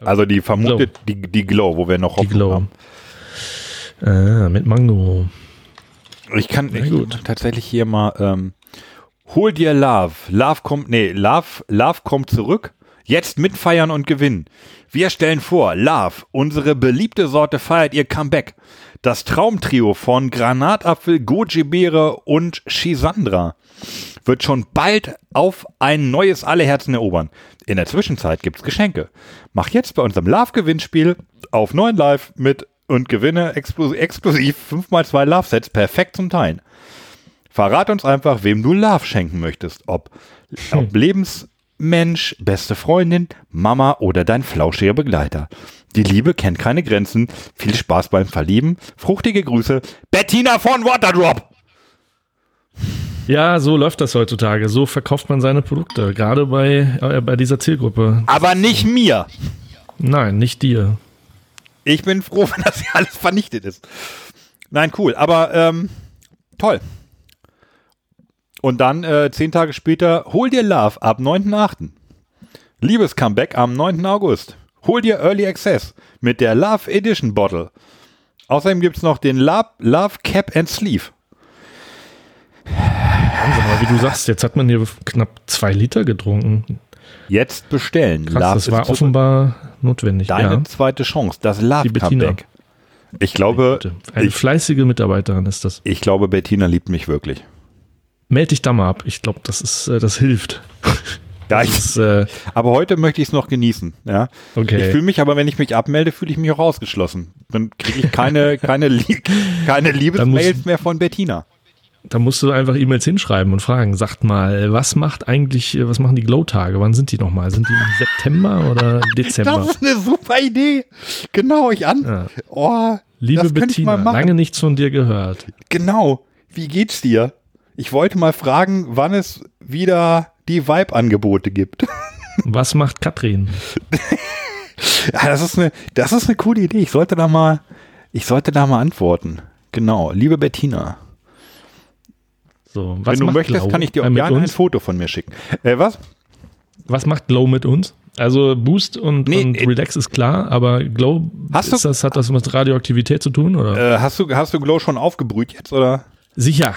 Also die vermutet, die, die Glow, wo wir noch Die Hoffnung Glow. haben. Ah, mit Mango. Ich kann ich gut. tatsächlich hier mal ähm, Hol dir Love. Love kommt, nee, Love, Love kommt zurück. Jetzt mitfeiern und gewinnen. Wir stellen vor, Love, unsere beliebte Sorte feiert ihr Comeback. Das Traumtrio von Granatapfel, Goji-Beere und Shisandra wird schon bald auf ein neues Alle Herzen erobern. In der Zwischenzeit gibt's Geschenke. Mach jetzt bei unserem Love-Gewinnspiel auf 9 Live mit und gewinne explos- exklusiv 5x2 Love-Sets perfekt zum Teilen. Verrat uns einfach, wem du Love schenken möchtest. Ob, ob Lebensmensch, beste Freundin, Mama oder dein flauschiger Begleiter. Die Liebe kennt keine Grenzen. Viel Spaß beim Verlieben. Fruchtige Grüße. Bettina von Waterdrop. Ja, so läuft das heutzutage. So verkauft man seine Produkte. Gerade bei, äh, bei dieser Zielgruppe. Aber nicht mir. Nein, nicht dir. Ich bin froh, wenn das hier alles vernichtet ist. Nein, cool. Aber ähm, toll. Und dann äh, zehn Tage später, hol dir Love ab 9.8. Liebes Comeback am 9. August. Hol dir Early Access mit der Love Edition Bottle. Außerdem gibt es noch den Love, Love Cap and Sleeve. Wahnsinn, aber wie du sagst, jetzt hat man hier knapp zwei Liter getrunken. Jetzt bestellen. Krass, Love das war offenbar notwendig. deine ja. zweite Chance. Das Love Die Bettina. Comeback. Ich glaube, Eine ich, fleißige Mitarbeiterin ist das. ich glaube, Bettina liebt mich wirklich. Meld dich da mal ab. Ich glaube, das ist, äh, das hilft. Ja, ich, ist, äh, Aber heute möchte ich es noch genießen. Ja. Okay. Ich fühle mich aber, wenn ich mich abmelde, fühle ich mich auch ausgeschlossen. Dann kriege ich keine, keine, keine Liebesmails mehr von Bettina. da musst du einfach E-Mails hinschreiben und fragen, sagt mal, was macht eigentlich, äh, was machen die Glow-Tage? Wann sind die nochmal? Sind die im September oder Dezember? Das ist eine super Idee. Genau, ich an. Ja. Oh, Liebe Bettina, lange nichts von dir gehört. Genau. Wie geht's dir? Ich wollte mal fragen, wann es wieder die Vibe-Angebote gibt. Was macht Katrin? Ja, das ist eine, das ist eine coole Idee. Ich sollte da mal, ich sollte da mal antworten. Genau. Liebe Bettina. So, wenn du möchtest, Glow, kann ich dir äh, auch mit gerne ein uns? Foto von mir schicken. Äh, was? Was macht Glow mit uns? Also Boost und, Nee, und äh, Relax ist klar, aber Glow, Hast du- das, hat das mit Radioaktivität zu tun? Oder? Äh, hast du, hast du Glow schon aufgebrüht jetzt, oder? Sicher.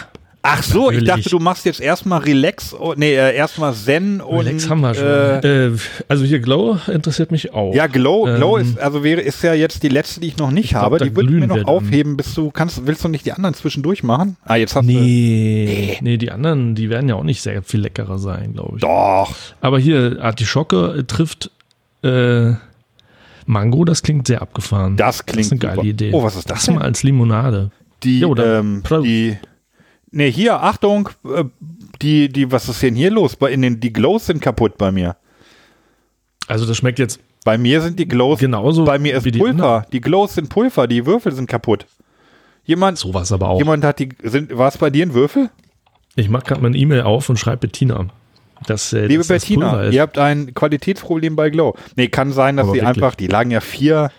Ach so, ich Natürlich. dachte, du machst jetzt erstmal Relax, oh, nee, äh, erstmal Zen und. Relax haben wir schon. Äh, Äh, also hier Glow interessiert mich auch. ja, Glow, Glow Ähm, ist, also wäre, ist ja jetzt die letzte, die ich noch nicht glaub, habe. Die würde ich mir noch aufheben, bis du kannst, willst du nicht die anderen zwischendurch machen? Ah, jetzt hast Nee, nee, die anderen, die werden ja auch nicht sehr viel leckerer sein, glaube ich. du. Doch. Aber hier, Artischocke trifft äh, Mango, das klingt sehr abgefahren. Das klingt Das ist eine geile super. Idee. Oh, was ist das Das denn? mal als Limonade. Die, Jo, dann ähm, die, nee, hier, Achtung, äh, die, die, was ist denn hier los? Bei, in den, die Glows sind kaputt bei mir. Also das schmeckt jetzt Bei mir sind die Glows, genauso bei mir ist die Pulver. Die Glows sind Pulver, die Würfel sind kaputt. Jemand, sowas aber auch. jemand hat die, war es bei dir ein Würfel? Ich mache gerade meine E-Mail auf und schreibe Bettina. Dass, äh, Liebe dass das Bettina, ist. ihr habt ein Qualitätsproblem bei Glow. Nee, kann sein, dass Aber sie wirklich. einfach, die lagen ja vier,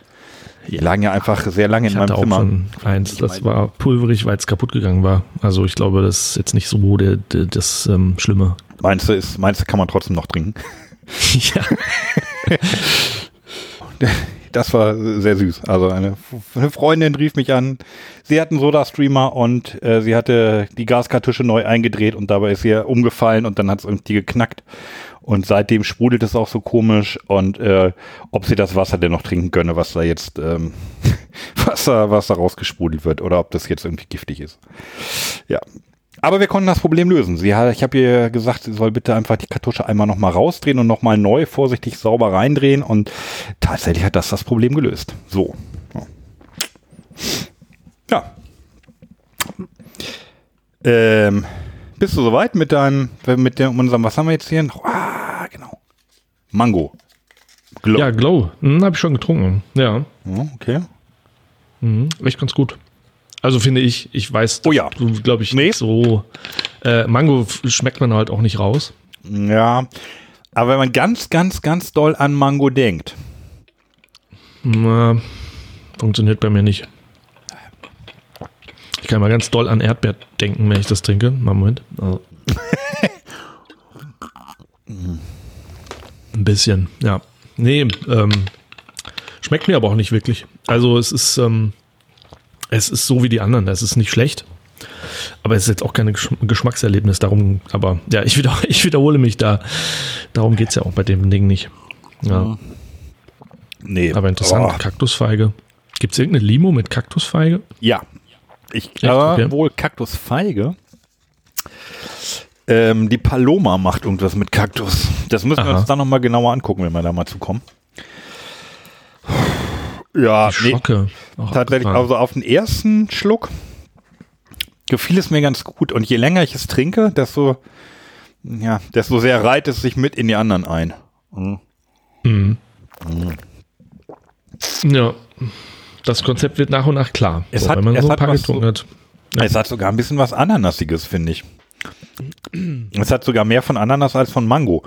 die lagen ja einfach sehr lange in Ich hatte meinem auch Zimmer. schon eins, das war pulverig, weil es kaputt gegangen war. Also ich glaube, das ist jetzt nicht so der, der, das ähm, Schlimme. Meinst du, ist, meinst du, kann man trotzdem noch trinken? ja. Das war sehr süß. Also eine, eine Freundin rief mich an. Sie hat einen Soda-Streamer und äh, sie hatte die Gaskartusche neu eingedreht und dabei ist ihr umgefallen und dann hat es irgendwie geknackt. Und seitdem sprudelt es auch so komisch und äh, ob sie das Wasser denn noch trinken könne, was da jetzt ähm, was, da, was da rausgesprudelt wird oder ob das jetzt irgendwie giftig ist. Ja. Aber wir konnten das Problem lösen. Sie ich habe ihr gesagt, sie soll bitte einfach die Kartusche einmal nochmal rausdrehen und nochmal neu vorsichtig sauber reindrehen und tatsächlich hat das das Problem gelöst. So. Ja. Ähm, bist du soweit mit deinem, mit dem, unserem, was haben wir jetzt hier? Ah, genau. Mango. Glow. ja, Glow, hm, habe ich schon getrunken. Ja, okay. mhm. echt ganz gut. Also finde ich, ich weiß, Oh ja. du glaube ich Nee. nicht so. Äh, Mango schmeckt man halt auch nicht raus. Ja, aber wenn man ganz, ganz, ganz doll an Mango denkt, Na, funktioniert bei mir nicht. Ich kann mal ganz doll an Erdbeer denken, wenn ich das trinke. Mal Moment. Also. Ein bisschen, ja. Nee, ähm, schmeckt mir aber auch nicht wirklich. Also es ist, ähm, es ist so wie die anderen. Es ist nicht schlecht. Aber es ist jetzt auch kein Geschm Geschmackserlebnis. Darum, aber ja, ich, wieder, ich wiederhole mich da. Darum geht es ja auch bei dem Ding nicht. Ja. nee. Aber interessant, Oh, Kaktusfeige. Gibt es irgendeine Limo mit Kaktusfeige? ja. Ich glaube okay. wohl Kaktusfeige. Ähm, die Paloma macht irgendwas mit Kaktus. Das müssen wir Aha. uns dann nochmal genauer angucken, wenn wir da mal zukommen. Ja, Die nee, Schocke. Auch tatsächlich, abgefahren. also auf den ersten Schluck gefiel es mir ganz gut. Und je länger ich es trinke, desto, ja, desto sehr reiht es sich mit in die anderen ein. Mhm. Ja. Das Konzept wird nach und nach klar. Es So, hat- wenn man es so ein paar getrunken so- hat. Es hat sogar ein bisschen was Ananassiges, finde ich. Es hat sogar mehr von Ananas als von Mango.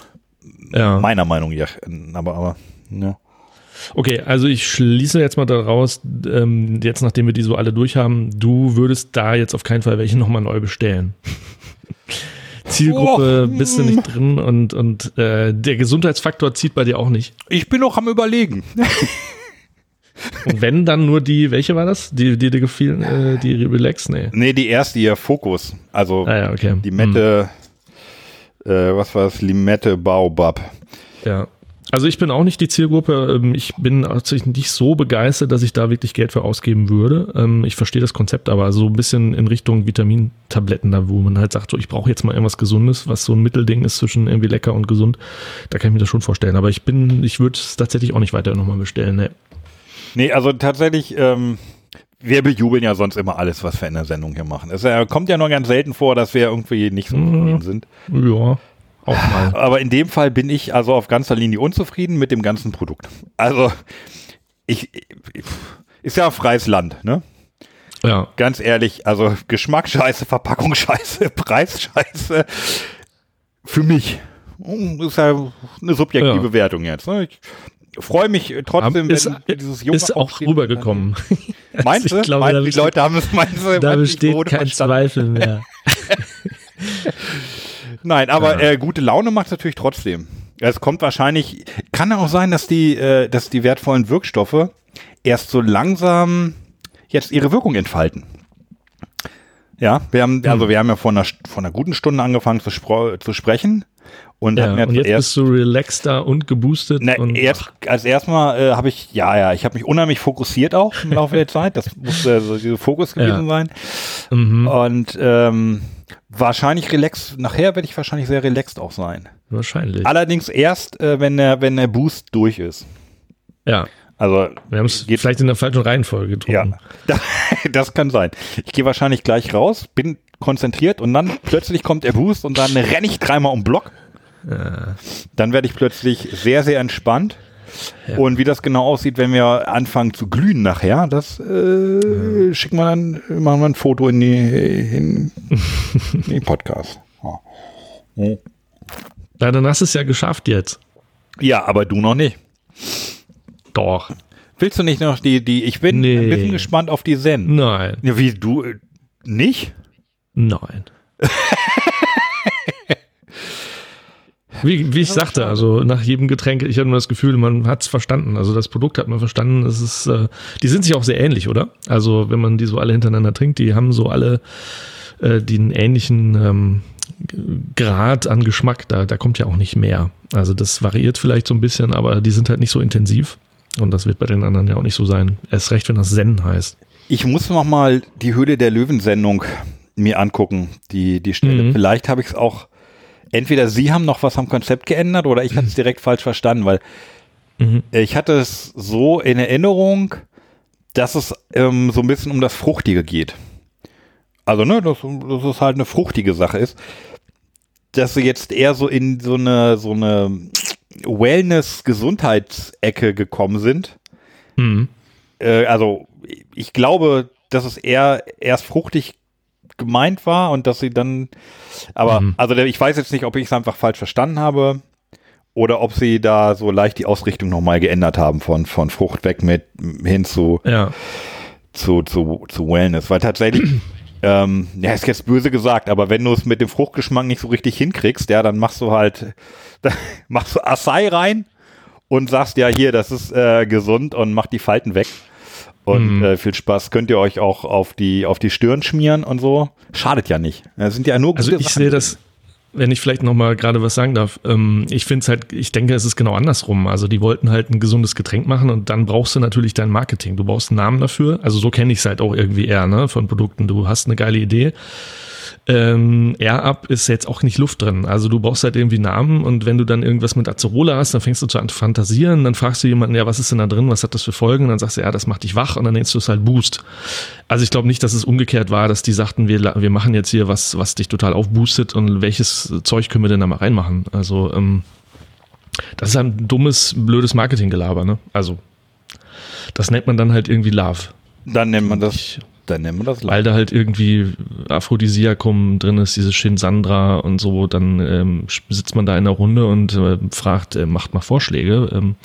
Ja. Meiner Meinung nach. Aber, aber, ja. Okay, also ich schließe jetzt mal daraus, ähm, jetzt nachdem wir die so alle durch haben, du würdest da jetzt auf keinen Fall welche nochmal neu bestellen. Zielgruppe Oh, bist du nicht drin und, und äh, der Gesundheitsfaktor zieht bei dir auch nicht. Ich bin noch am Überlegen. Und wenn dann nur die, welche war das? Die, die dir gefielen, äh, die Relax? Nee. Nee, die erste hier, Fokus. Also Ah ja, okay. die Mette, äh, was war das? Limette Baobab. Ja. Also ich bin auch nicht die Zielgruppe. Ähm, Ich bin tatsächlich nicht so begeistert, dass ich da wirklich Geld für ausgeben würde. Ähm, Ich verstehe das Konzept, aber so ein bisschen in Richtung Vitamintabletten, da wo man halt sagt, so ich brauche jetzt mal irgendwas Gesundes, was so ein Mittelding ist zwischen irgendwie lecker und gesund. Da kann ich mir das schon vorstellen. Aber ich bin, ich würde es tatsächlich auch nicht weiter nochmal bestellen. Nee. Nee, also tatsächlich, ähm, wir bejubeln ja sonst immer alles, was wir in der Sendung hier machen. Es äh, kommt ja nur ganz selten vor, dass wir irgendwie nicht so zufrieden sind. Ja, auch mal. Aber in dem Fall bin ich also auf ganzer Linie unzufrieden mit dem ganzen Produkt. Also, ich, ich ist ja freies Land, ne? Ja, Ganz ehrlich, also Geschmack scheiße, Verpackung scheiße, Preis scheiße. Für mich. Hm, Ist ja eine subjektive Ja. Wertung jetzt. Ne? Ich freue mich trotzdem, ist, wenn dieses junge ist auch rübergekommen. Meinst du? Ich glaube, Meinst, da die besteht- Leute haben es, meinst du, Da besteht kein verstanden? Zweifel mehr. Nein, aber äh, gute Laune macht natürlich trotzdem. Es kommt wahrscheinlich, kann auch sein, dass die, äh, dass die wertvollen Wirkstoffe erst so langsam jetzt ihre Wirkung entfalten. Ja, wir haben, also wir haben ja vor einer, vor einer guten Stunde angefangen zu, zu sprechen und Ja, und jetzt bist du relaxter und geboostet. na, und, erst als erstmal äh, habe ich, ja, ja, ich habe mich unheimlich fokussiert auch im Laufe der Zeit. Das muss äh, so dieser Fokus gewesen Ja. sein. Mhm, Und ähm, wahrscheinlich relax, nachher werde ich wahrscheinlich sehr relaxed auch sein. wahrscheinlich. Allerdings erst, äh, wenn der, wenn der Boost durch ist. Ja, Also, wir haben es vielleicht in der falschen Reihenfolge getrunken. ja, das kann sein. Ich gehe wahrscheinlich gleich raus, bin konzentriert und dann plötzlich kommt der Boost und dann renne ich dreimal um Block. Dann werde ich plötzlich sehr, sehr entspannt. Ja. Und wie das genau aussieht, wenn wir anfangen zu glühen nachher, das äh, schicken wir dann, machen wir ein Foto in die, in, in den Podcast. Ja. Ja, dann hast du es ja geschafft jetzt. ja, aber du noch nicht. Doch. Willst du nicht noch die, die, ich bin Nee. ein bisschen gespannt auf die Zen. Nein. Ja, wie du, äh, nicht? Nein. Wie, wie ich sagte, also nach jedem Getränk, ich hatte immer das Gefühl, man hat es verstanden. Also das Produkt hat man verstanden. Es ist, äh, die sind sich auch sehr ähnlich, oder? Also wenn man die so alle hintereinander trinkt, die haben so alle äh, den ähnlichen ähm, Grad an Geschmack. Da, da kommt ja auch nicht mehr. Also das variiert vielleicht so ein bisschen, aber die sind halt nicht so intensiv. Und das wird bei den anderen ja auch nicht so sein. Erst recht, wenn das Zen heißt. Ich muss noch mal die Höhle der Löwen-Sendung mir angucken, die, die Stelle. Mhm. Vielleicht habe ich es auch, entweder Sie haben noch was am Konzept geändert oder ich hatte es direkt falsch verstanden, weil Mhm. ich hatte es so in Erinnerung, dass es ähm, so ein bisschen um das Fruchtige geht. Also, ne, dass, dass es halt eine fruchtige Sache ist. Dass sie jetzt eher so in so eine, so eine Wellness-Gesundheitsecke gekommen sind. Mhm. Äh, also ich glaube, dass es eher erst fruchtig gemeint war und dass sie dann, aber Mhm. also ich weiß jetzt nicht, ob ich es einfach falsch verstanden habe oder ob sie da so leicht die Ausrichtung nochmal geändert haben von, von Frucht weg mit hin zu, Ja. zu, zu, zu Wellness, weil tatsächlich, ähm, ja, ist jetzt böse gesagt, aber wenn du es mit dem Fruchtgeschmack nicht so richtig hinkriegst, ja, dann machst du halt, machst du Acai rein und sagst, ja, hier, das ist äh, gesund und mach die Falten weg. Und Mhm. äh, viel Spaß könnt ihr euch auch auf die, auf die Stirn schmieren und so. Schadet ja nicht. Das sind ja nur Also gute ich Sachen. sehe das, wenn ich vielleicht noch mal gerade was sagen darf, ähm, ich finde es halt, ich denke, es ist genau andersrum. Also die wollten halt ein gesundes Getränk machen und dann brauchst du natürlich dein Marketing. Du brauchst einen Namen dafür. Also so kenne ich es halt auch irgendwie eher, ne, von Produkten. Du hast eine geile Idee. Ähm, Air-Up ist jetzt auch nicht Luft drin. Also du brauchst halt irgendwie Namen und wenn du dann irgendwas mit Acerola hast, dann fängst du zu an zu fantasieren, dann fragst du jemanden, ja, was ist denn da drin, was hat das für Folgen? Und dann sagst du, ja, das macht dich wach und dann nennst du es halt Boost. Also ich glaube nicht, dass es umgekehrt war, dass die sagten, wir, wir machen jetzt hier was, was dich total aufboostet und welches Zeug können wir denn da mal reinmachen? Also ähm, das ist ein dummes, blödes Marketinggelaber, ne? Also das nennt man dann halt irgendwie Love. Dann nennt man das, dann nennt man das weil da halt irgendwie Aphrodisiakum drin ist, diese Shinsandra und so, dann ähm, sitzt man da in der Runde und äh, fragt, äh, macht mal Vorschläge. Ähm,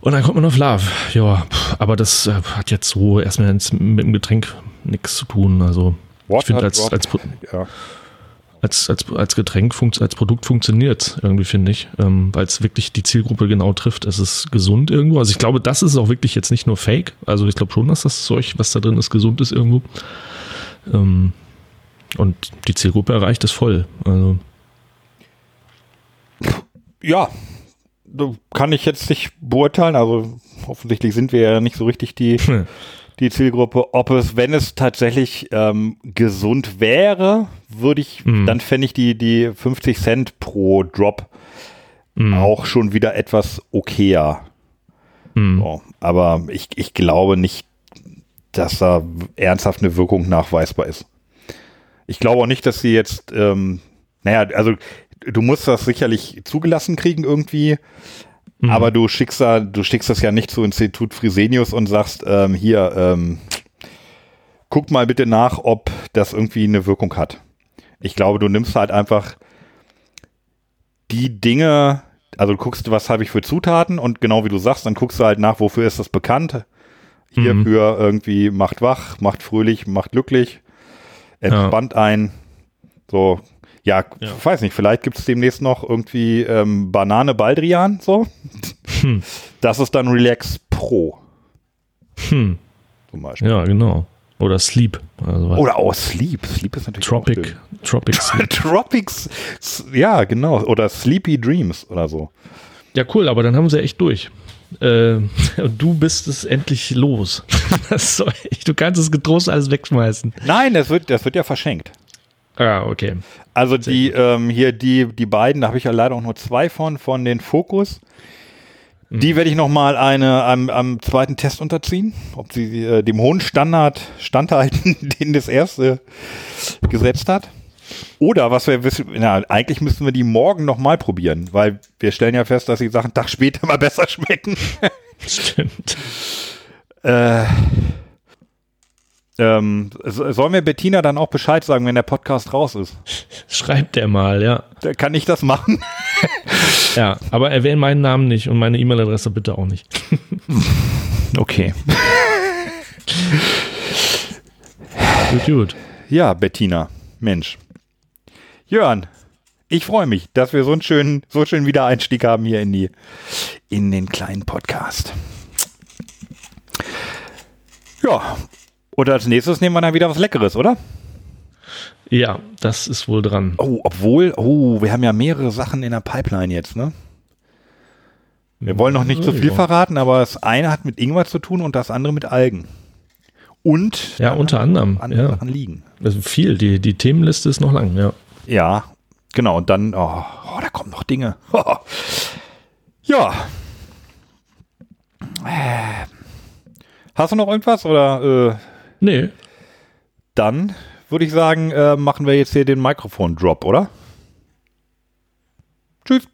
und dann kommt man auf Love. Ja, aber das äh, hat jetzt so erstmal mit dem Getränk nichts zu tun. Also ich finde, als, als, ja. Als, als, als Getränk, als Produkt funktioniert irgendwie, finde ich, ähm, weil es wirklich die Zielgruppe genau trifft. Es ist gesund irgendwo. Also ich glaube, das ist auch wirklich jetzt nicht nur Fake. Also ich glaube schon, dass das Zeug, was da drin ist, gesund ist irgendwo. Ähm, und die Zielgruppe erreicht es voll. Also ja, kann ich jetzt nicht beurteilen. Also offensichtlich sind wir ja nicht so richtig die, die Zielgruppe. Ob es, wenn es tatsächlich ähm, gesund wäre, würde ich, Mhm. dann fände ich die, die 50 Cent pro Drop Mhm. auch schon wieder etwas okayer. Mhm. So, aber ich, ich glaube nicht, dass da ernsthaft eine Wirkung nachweisbar ist. Ich glaube auch nicht, dass sie jetzt, ähm, naja, also du musst das sicherlich zugelassen kriegen irgendwie, Mhm. aber du schickst da, du schickst das ja nicht zu Institut Frisenius und sagst, ähm, hier, ähm, guck mal bitte nach, ob das irgendwie eine Wirkung hat. Ich glaube, du nimmst halt einfach die Dinge, also du guckst, was habe ich für Zutaten und genau wie du sagst, dann guckst du halt nach, wofür ist das bekannt. Hierfür irgendwie macht wach, macht fröhlich, macht glücklich, entspannt ein. So, ja, Ja. weiß nicht, vielleicht gibt es demnächst noch irgendwie ähm, Banane Baldrian, so. Das ist dann Relax Pro Hm. zum Beispiel. Ja, genau. Oder Sleep. Also Oder auch Sleep. Sleep ist natürlich Tropic. Tropic Sleep. Tropics, ja, genau. Oder Sleepy Dreams oder so. Ja, cool, aber dann haben sie echt durch. Äh, du bist es endlich los. Du kannst es getrost alles wegschmeißen. Nein, das wird, das wird ja verschenkt. Ah, okay. Also die ähm, hier die die beiden, da habe ich ja leider auch nur zwei von von den Fokus. Die werde ich noch mal eine am, am zweiten Test unterziehen, ob sie äh, dem hohen Standard standhalten, den das erste gesetzt hat. Oder was wir wissen, na, eigentlich müssten wir die morgen noch mal probieren, weil wir stellen ja fest, dass die Sachen einen Tag später mal besser schmecken. Stimmt. Äh, ähm, so- sollen wir Bettina dann auch Bescheid sagen, wenn der Podcast raus ist? Schreibt der mal, ja. Da Kann ich das machen? Ja, aber erwähne meinen Namen nicht und meine E-Mail-Adresse bitte auch nicht. Okay. Gut, gut. Ja, Bettina. Mensch. Jörn, ich freue mich, dass wir so einen schönen, so schönen Wiedereinstieg haben hier in die, in den kleinen Podcast. Ja. Und als nächstes nehmen wir dann wieder was Leckeres, oder? Ja, das ist wohl dran. Oh, obwohl, oh, wir haben ja mehrere Sachen in der Pipeline jetzt, ne? Wir wollen noch nicht so viel Ja. verraten, aber das eine hat mit Ingwer zu tun und das andere mit Algen. Und Ja, unter anderem. andere Ja. Sachen liegen. Also viel, die, die Themenliste ist noch lang, ja. Ja, genau. Und dann, oh, oh da kommen noch Dinge. ja. Äh. Hast du noch irgendwas oder äh, Nee, dann würde ich sagen, äh, machen wir jetzt hier den Mikrofon-Drop, oder? Tschüss.